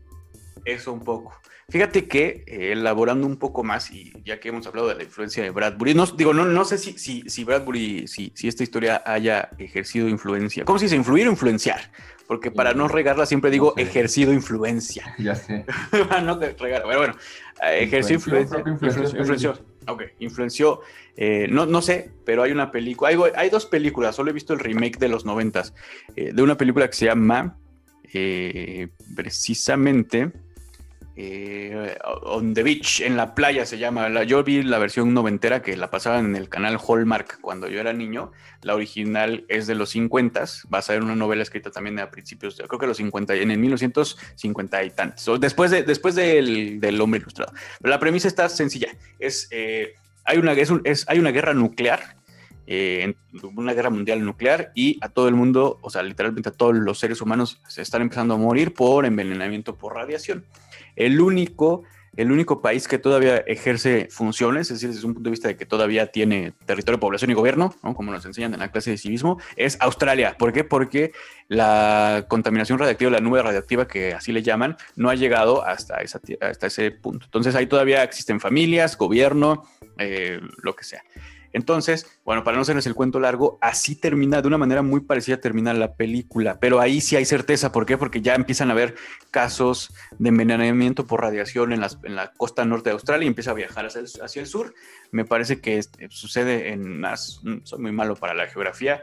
eso un poco. Fíjate que eh, elaborando un poco más, y ya que hemos hablado de la influencia de Bradbury, no, digo, no, no sé si, si, si Bradbury, si, si, esta historia haya ejercido influencia. ¿Cómo se dice? ¿Influir o influenciar? porque para no regarla siempre digo ejercido influencia. Ya sé. no regar, bueno, bueno, eh, ejerció influencia. Influenció. influenció. Ok, influenció. Eh, no, no sé, pero hay una película. Hay, hay, dos películas, solo he visto el remake de los noventas, eh, de una película que se llama precisamente eh, on the Beach, en la playa se llama. La, yo vi la versión noventera que la pasaban en el canal Hallmark cuando yo era niño. La original es de los 50, va a ser una novela escrita también a principios, creo que los 50, en el 1950 y tantos, después, de, después del, del hombre ilustrado. Pero la premisa está sencilla, es, eh, hay, una, es, hay una guerra nuclear eh, una guerra mundial nuclear y a todo el mundo, o sea, literalmente a todos los seres humanos se están empezando a morir por envenenamiento por radiación. El único, el único país que todavía ejerce funciones, es decir, desde un punto de vista de que todavía tiene territorio, población y gobierno, como nos enseñan en la clase de civismo, es Australia. ¿Por qué? Porque la contaminación radiactiva, la nube radiactiva, que así le llaman, no ha llegado hasta, ese punto. Entonces ahí todavía existen familias, gobierno, eh, lo que sea. Entonces, bueno, para no hacerles el cuento largo, así termina, de una manera muy parecida termina la película, pero ahí sí hay certeza. ¿Por qué? Porque ya empiezan a haber casos de envenenamiento por radiación en, la costa norte de Australia y empieza a viajar hacia el, sur. Me parece que este, sucede en, soy muy malo para la geografía,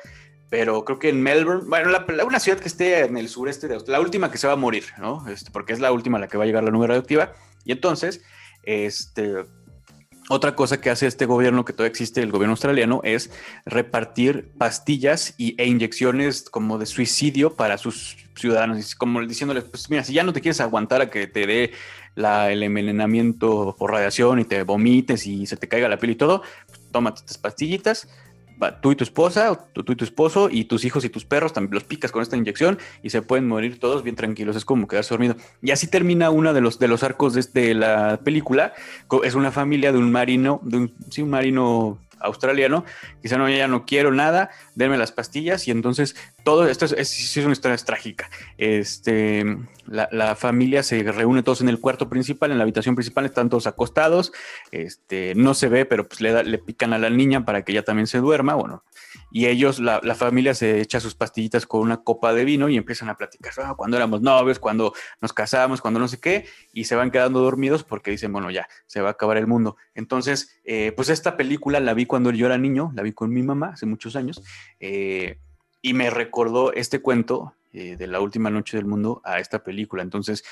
pero creo que en Melbourne, bueno, una ciudad que esté en el sureste de Australia, la última que se va a morir, ¿no? Este, porque es la última a la que va a llegar la nube radioactiva. Y entonces, este otra cosa que hace este gobierno, que todavía existe, el gobierno australiano, es repartir pastillas y, e inyecciones como de suicidio para sus ciudadanos, como diciéndoles, pues mira, si ya no te quieres aguantar a que te dé el envenenamiento por radiación y te vomites y se te caiga la piel y todo, pues, tómate estas pastillitas, tú y tu esposa, tú, y tu esposo y tus hijos y tus perros también los picas con esta inyección y se pueden morir todos bien tranquilos. Es como quedarse dormido. Y así termina uno de los, de los arcos de, de la película. Es una familia de un marino, de un, sí, un marino australiano, quizá no, ya no quiero nada, denme las pastillas y entonces todo esto es, es, una historia trágica. Este, la, familia se reúne todos en el cuarto principal, en la habitación principal, están todos acostados, este, no se ve, pero pues le, le pican a la niña para que ella también se duerma, bueno, y ellos, la, familia se echa sus pastillitas con una copa de vino y empiezan a platicar, ah, cuando éramos novios, cuando nos casamos, cuando no sé qué, y se van quedando dormidos porque dicen, bueno, ya, se va a acabar el mundo. Entonces, eh, pues esta película la vi cuando yo era niño, la vi con mi mamá hace muchos años, eh, y me recordó este cuento eh, de la última noche del mundo a esta película. Entonces,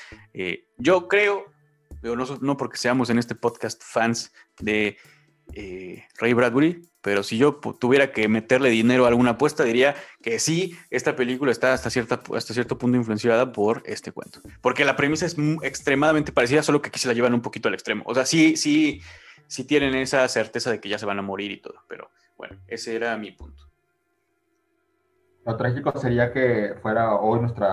yo creo, no, no porque seamos en este podcast fans de Ray Bradbury, pero si yo tuviera que meterle dinero a alguna apuesta, diría que sí, esta película está hasta, cierta, hasta cierto punto influenciada por este cuento. Porque la premisa es extremadamente parecida, solo que aquí se la llevan un poquito al extremo. O sea, sí, sí, sí tienen esa certeza de que ya se van a morir y todo, pero bueno, ese era mi punto. Lo trágico sería que fuera hoy nuestro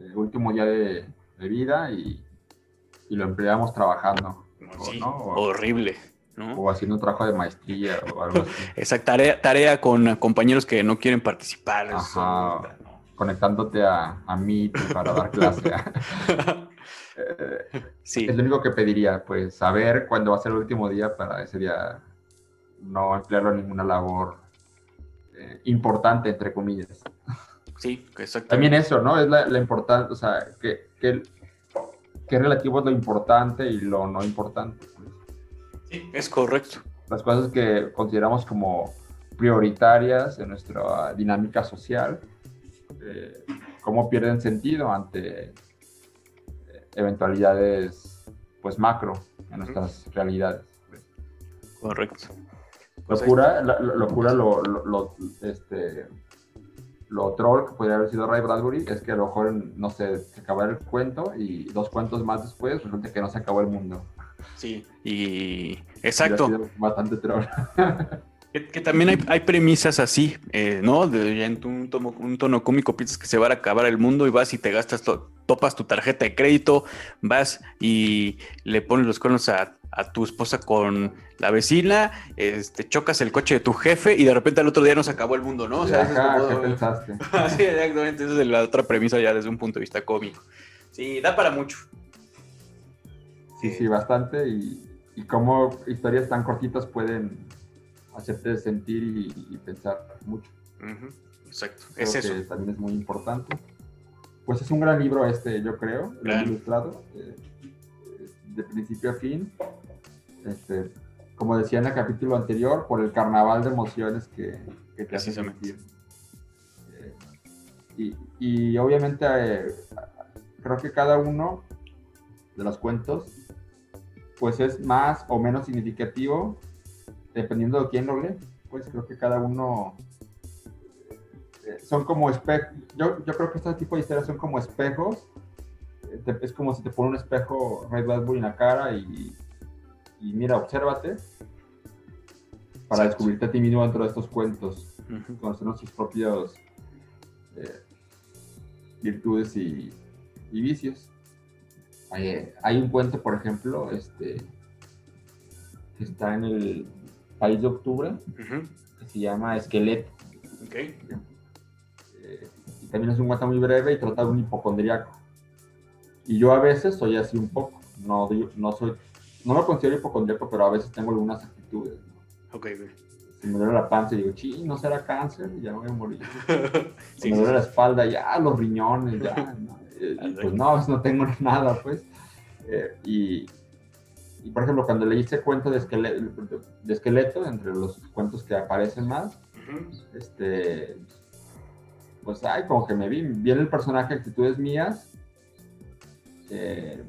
eh, último día de, vida y, lo empleamos trabajando. Sí, horrible. O haciendo un trabajo de maestría o algo así. Exacto, tarea, con compañeros que no quieren participar. Ajá. Conectándote a, a Meet para dar clase. Eh, sí. Es lo único que pediría, pues saber cuándo va a ser el último día para ese día no emplearlo en ninguna labor eh, importante, entre comillas. Sí, exacto. También eso, ¿no? Es la, la importancia, o sea, que, que, que relativo es lo importante y lo no importante. Sí, es correcto. Las cosas que consideramos como prioritarias en nuestra dinámica social, eh, cómo pierden sentido ante eh, eventualidades pues macro en nuestras realidades. Correcto. Locura, locura lo, lo, este, lo troll que podría haber sido Ray Bradbury es que a lo mejor, no sé, se acabó el cuento y dos cuentos más después resulta que no se acabó el mundo. Sí, y exacto. Bastante que, también hay, premisas así, eh, ¿no? De, en un, tono, un tono cómico piensas que se va a acabar el mundo y vas y te gastas, topas tu tarjeta de crédito, vas y le pones los cuernos a, tu esposa con la vecina, este, chocas el coche de tu jefe y de repente al otro día no se acabó el mundo, ¿no? O sea, Ajá, ¿qué pensaste? sí, exactamente, esa es la otra premisa ya desde un punto de vista cómico. Sí, da para mucho. Sí, sí, bastante. Y, y cómo historias tan cortitas pueden hacerte sentir y, pensar mucho. Exacto. es eso. también es muy importante. pues es un gran libro este, yo creo, Claro. ilustrado, eh, de principio a fin. Este, como decía en el capítulo anterior, por el carnaval de emociones que, que te hace sentir. Eh, y, y obviamente eh, creo que cada uno de los cuentos pues es más o menos significativo dependiendo de quién lo lee. Pues creo que cada uno eh, son como espejos. Yo, yo creo que este tipo de historias son como espejos. Eh, es como si te pone un espejo Ray Bradbury en la cara y, y mira, obsérvate para descubrirte a ti mismo dentro de estos cuentos conocer nuestros propios eh, virtudes y, y vicios. Hay, hay un cuento, por ejemplo, este, que está en el País de Octubre, que se llama Esqueleto. Ok. eh, y también es un cuento muy breve y trata de un hipocondriaco. Y yo a veces soy así un poco. No, no soy, no me considero hipocondriaco, pero a veces tengo algunas actitudes. ¿no? Ok, güey. Si me duele la panza y digo, sí, no será cáncer, ya me voy a morir. Sí, me sí, duele la espalda, ya, los riñones, ya. ¿no? Eh, y pues no, no tengo nada, pues. Eh, y, y, por ejemplo, cuando leí ese cuento de esqueleto, de esqueleto, entre los cuentos que aparecen más, este, pues, ay, como que me vi, vi en el personaje actitudes mías, eh,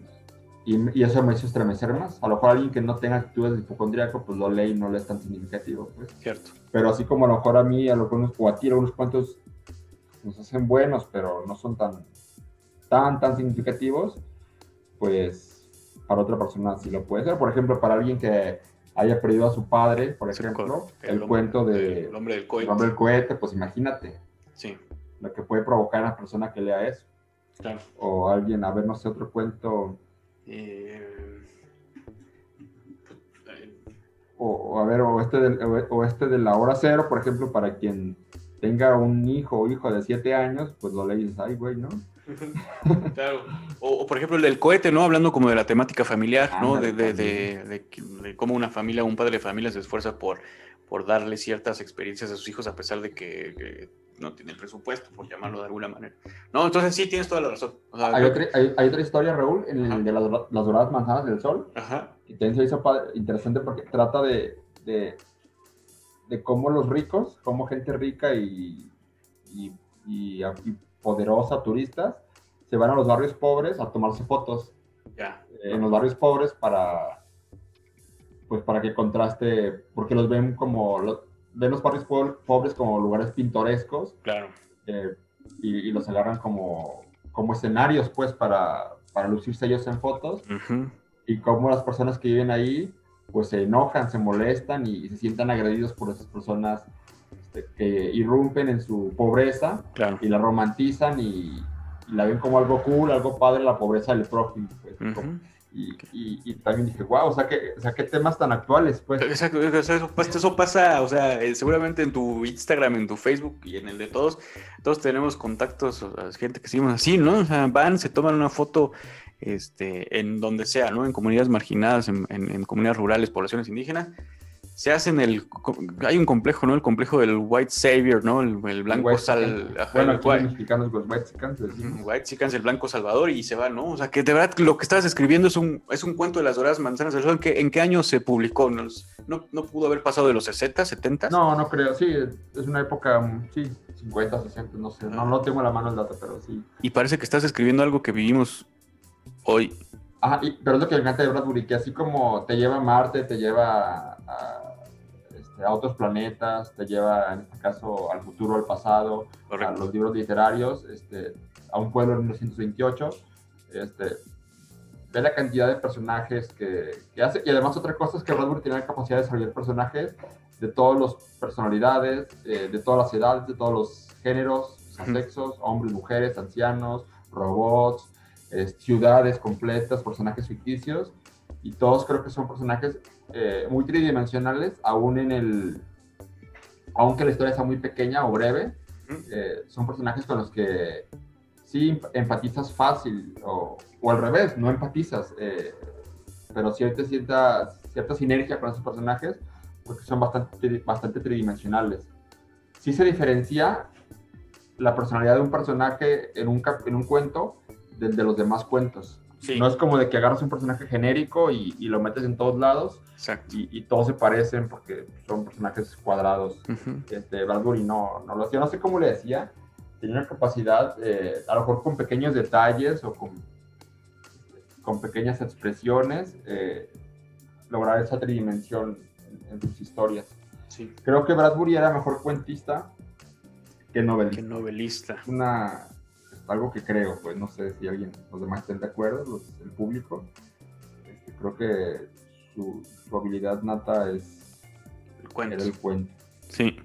y, y eso me hizo estremecer más. A lo mejor alguien que no tenga actitudes de hipocondríaco, pues lo lee y no le es tan significativo, pues. Cierto. Pero así como a lo mejor a mí, a lo mejor, o a ti, algunos cuentos nos hacen buenos, pero no son tan, tan, tan significativos, pues para otra persona sí lo puede ser. Por ejemplo, para alguien que haya perdido a su padre, por Sí, ejemplo, el el, hombre- cuento de El hombre del El cohete. hombre del cohete, pues imagínate Sí, lo que puede provocar a la persona que lea eso. claro. O alguien, a ver, no sé, otro cuento, Eh, o, o a ver, o este, del, o- este de la hora cero, por ejemplo, para quien tenga un hijo o hijo de siete años, pues lo lees, ay, güey, ¿no? Claro. O, o, por ejemplo el del cohete, ¿no? Hablando como de la temática familiar, ¿no? De, de, de, de que- de cómo una familia, un padre de familia se esfuerza por, por darle ciertas experiencias a sus hijos a pesar de que, que no tiene el presupuesto, por llamarlo de alguna manera. No, entonces sí, tienes toda la razón. O sea, Hay otra, hay, hay otra historia, Raúl, en el de las, dora- las doradas manzanas del sol, que- Ajá. y también se hizo interesante porque trata de, de, de cómo los ricos, cómo gente rica y, y, y- y poderosa, turistas, se van a los barrios pobres a tomarse fotos Ya. eh, en los barrios pobres para, pues para que contraste, porque los ven como, ven los barrios po- pobres como lugares pintorescos Claro. eh, y, y los agarran como, como escenarios, pues, para, para lucirse ellos en fotos Ujú. y cómo las personas que viven ahí, pues, se enojan, se molestan y, se sientan agredidos por esas personas que irrumpen en su pobreza Claro. y la romantizan y, y la ven como algo cool, algo padre, la pobreza del prójimo, pues. Ujú. Y, y- y también dije, wow, o sea, que, o sea, qué temas tan actuales, pues. Exacto, eso, pasa- eso pasa, o sea, eh, seguramente en tu Instagram, en tu Facebook y en el de todos, todos tenemos contactos, o sea, gente que seguimos así, ¿no? O sea, van, se toman una foto este, en donde sea, ¿no? En comunidades marginadas, en, en- en comunidades rurales, poblaciones indígenas, se hacen el, hay un complejo, ¿no? El complejo del White Savior, ¿no? El, el blanco White sal, Chicken. ajá, Bueno, aquí white- los mexicanos, los white. Ujú, White Chickens, el blanco salvador, y se va, ¿no? O sea, que de verdad lo que estabas escribiendo es un, es un cuento de las doradas manzanas del sol. ¿En qué, en qué año se publicó? ¿No, no, no pudo haber pasado de los 60, 70? No, no creo, sí, es una época, mm, sí, 50, 60, no sé, no, no tengo en la mano el dato, pero sí. Y parece que estás escribiendo algo que vivimos hoy. Ajá, y- pero es lo que me encanta de Bradbury, que así como te lleva a Marte, te lleva a, a, a otros planetas, te lleva, en este caso, al futuro, al pasado, a Correcto. los libros literarios, este, a un pueblo en 1928, este, ve la cantidad de personajes que, que hace, y además otra cosa es que Bradbury tiene la capacidad de desarrollar personajes de todas las personalidades, eh, de todas las edades, de todos los géneros, o sea, sexos, hombres, mujeres, ancianos, robots, eh, ciudades completas, personajes ficticios, y todos creo que son personajes eh, muy tridimensionales, aún en el, aunque la historia sea muy pequeña o breve, eh, son personajes con los que sí emp- empatizas fácil, o, o al revés, no empatizas, eh, pero te sientas cierta sinergia con esos personajes, porque son bastante, bastante tridimensionales. Sí se diferencia la personalidad de un personaje en un, en un cuento del de los demás cuentos. No es como de que agarras un personaje genérico y, lo metes en todos lados y, todos se parecen porque son personajes cuadrados. este, Bradbury no, no lo hacía. No sé cómo le decía. Tenía una capacidad, eh, a lo mejor con pequeños detalles o con, con pequeñas expresiones, eh, lograr esa tridimensión en, sus historias. Creo que Bradbury era mejor cuentista que novelista. Que novelista. Una, algo que creo, pues no sé si alguien, los demás estén de acuerdo, el público. Este, creo que su, habilidad nata es el cuento. el cuento. Sí.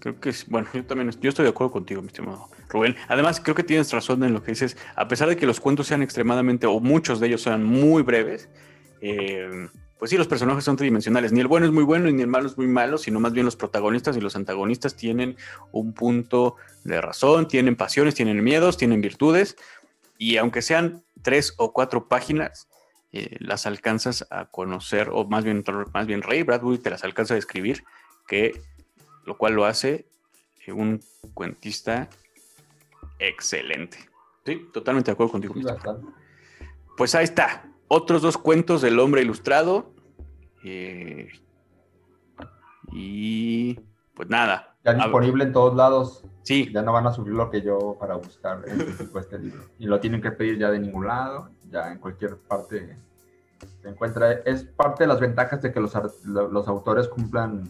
Creo que es, bueno, yo también yo estoy de acuerdo contigo, mi estimado Rubén. Además, creo que tienes razón en lo que dices. A pesar de que los cuentos sean extremadamente, o muchos de ellos sean muy breves, eh, pues sí, los personajes son tridimensionales. Ni el bueno es muy bueno ni el malo es muy malo, sino más bien los protagonistas y los antagonistas tienen un punto de razón, tienen pasiones, tienen miedos, tienen virtudes. Y aunque sean tres o cuatro páginas, eh, las alcanzas a conocer, o más bien, más bien Ray Bradbury te las alcanza a describir, que, lo cual lo hace eh, un cuentista excelente. Sí, totalmente de acuerdo contigo. pues ahí está. Otros dos cuentos del hombre ilustrado. Eh, y pues nada. Ya disponible en todos lados. Sí. Ya no van a subir lo que yo para buscar este libro. Y lo tienen que pedir ya de ningún lado, ya en cualquier parte se encuentra. Es parte de las ventajas de que los, los autores cumplan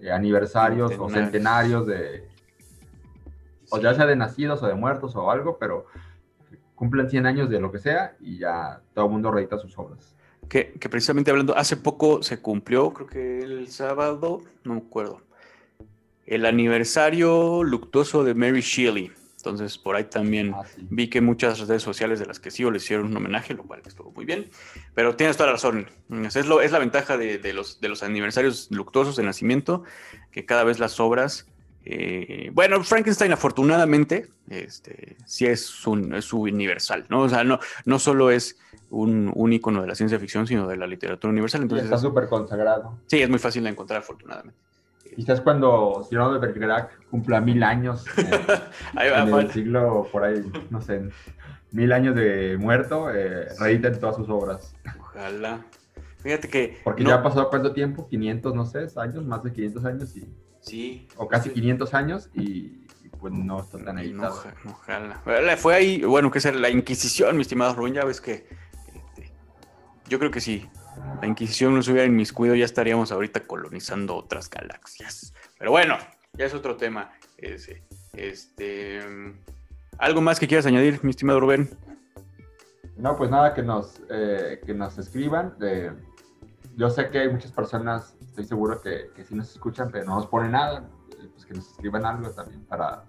eh, aniversarios o centenarios de. O ya sea de nacidos o de muertos o algo, pero cumplen 100 años de lo que sea y ya todo el mundo reedita sus obras que, precisamente hablando, hace poco se cumplió, creo que el sábado, no me acuerdo, el aniversario luctuoso de Mary Shelley. Entonces, por ahí también ah, vi que muchas redes sociales de las que sigo le hicieron un homenaje, lo cual estuvo muy bien. Pero tienes toda la razón. Es, lo, es la ventaja de, los, de los aniversarios luctuosos de nacimiento, que cada vez las obras. Eh, bueno, Frankenstein, afortunadamente, este, sí es, un, es su universal, ¿no? O sea, no, no solo es un, un icono de la ciencia ficción, sino de la literatura universal. Entonces, está súper consagrado. Sí, es muy fácil de encontrar, afortunadamente. Quizás cuando Cyrano de Bergerac cumpla mil años en el siglo, por ahí, no sé, mil años de muerto, eh, reediten todas sus obras. Ojalá. Fíjate que... Porque ya ha pasado cuánto tiempo, 500, no sé, años, más de 500 años y... Sí. O casi 500 años y, pues no está tan editado. ojalá. Fue ahí, bueno, que es la Inquisición, mi estimado Rubén, ya ves que yo creo que sí. La Inquisición no se hubiera inmiscuido, ya estaríamos ahorita colonizando otras galaxias. Pero bueno, ya es otro tema. Ese. Este, ¿Algo más que quieras añadir, mi estimado Rubén? No, pues nada, que nos, eh, que nos escriban. Yo sé que hay muchas personas, estoy seguro que, que sí nos escuchan, pero no nos ponen nada. Pues que nos escriban algo también para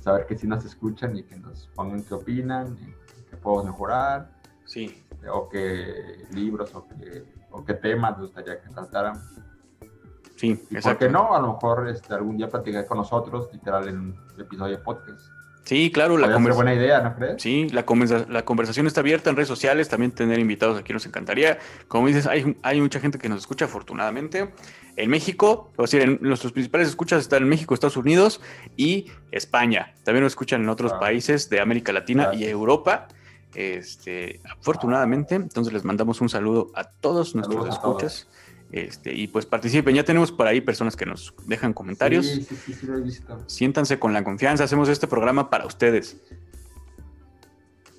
saber que sí nos escuchan y que nos pongan qué opinan, y qué podemos mejorar. Sí, o qué libros o qué, o qué temas gustaría que trataran. Sí, y por qué no, a lo mejor este, algún día platicar con nosotros, literal, en un episodio de podcast. Sí, claro, la conversación. buena idea, ¿no crees? Sí, la, la conversación está abierta en redes sociales, también tener invitados aquí nos encantaría. Como dices, hay, hay mucha gente que nos escucha afortunadamente. En México, es decir, en nuestros principales escuchas están en México, Estados Unidos y España. También nos escuchan en otros países de América Latina y Europa. Este, afortunadamente, entonces les mandamos un saludo a todos nuestros escuchas. Este, y pues participen, ya tenemos por ahí personas que nos dejan comentarios. Sí, sí, sí, lo he visto. Siéntanse con la confianza, hacemos este programa para ustedes.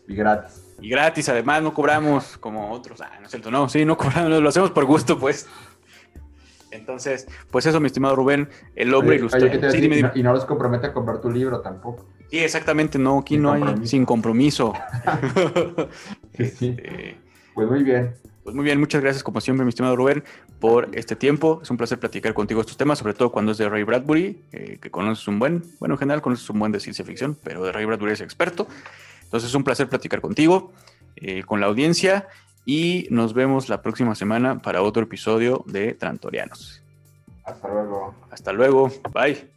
Y gratis. Y gratis, además, no cobramos como otros. Ah, no es cierto, no, sí, no cobramos, lo hacemos por gusto, pues. Entonces, pues eso, mi estimado Rubén, el hombre ilustrado. Y no los compromete a comprar tu libro tampoco. Sí, exactamente, no, aquí no hay sin compromiso. Este, pues muy bien. Pues muy bien, muchas gracias como siempre, mi estimado Rubén, por este tiempo. Es un placer platicar contigo estos temas, sobre todo cuando es de Ray Bradbury, eh, que conoces un buen, bueno, en general conoces un buen de ciencia ficción, pero de Ray Bradbury es experto. Entonces es un placer platicar contigo, eh, con la audiencia, y nos vemos la próxima semana para otro episodio de Trantorianos. Hasta luego. Hasta luego. Bye.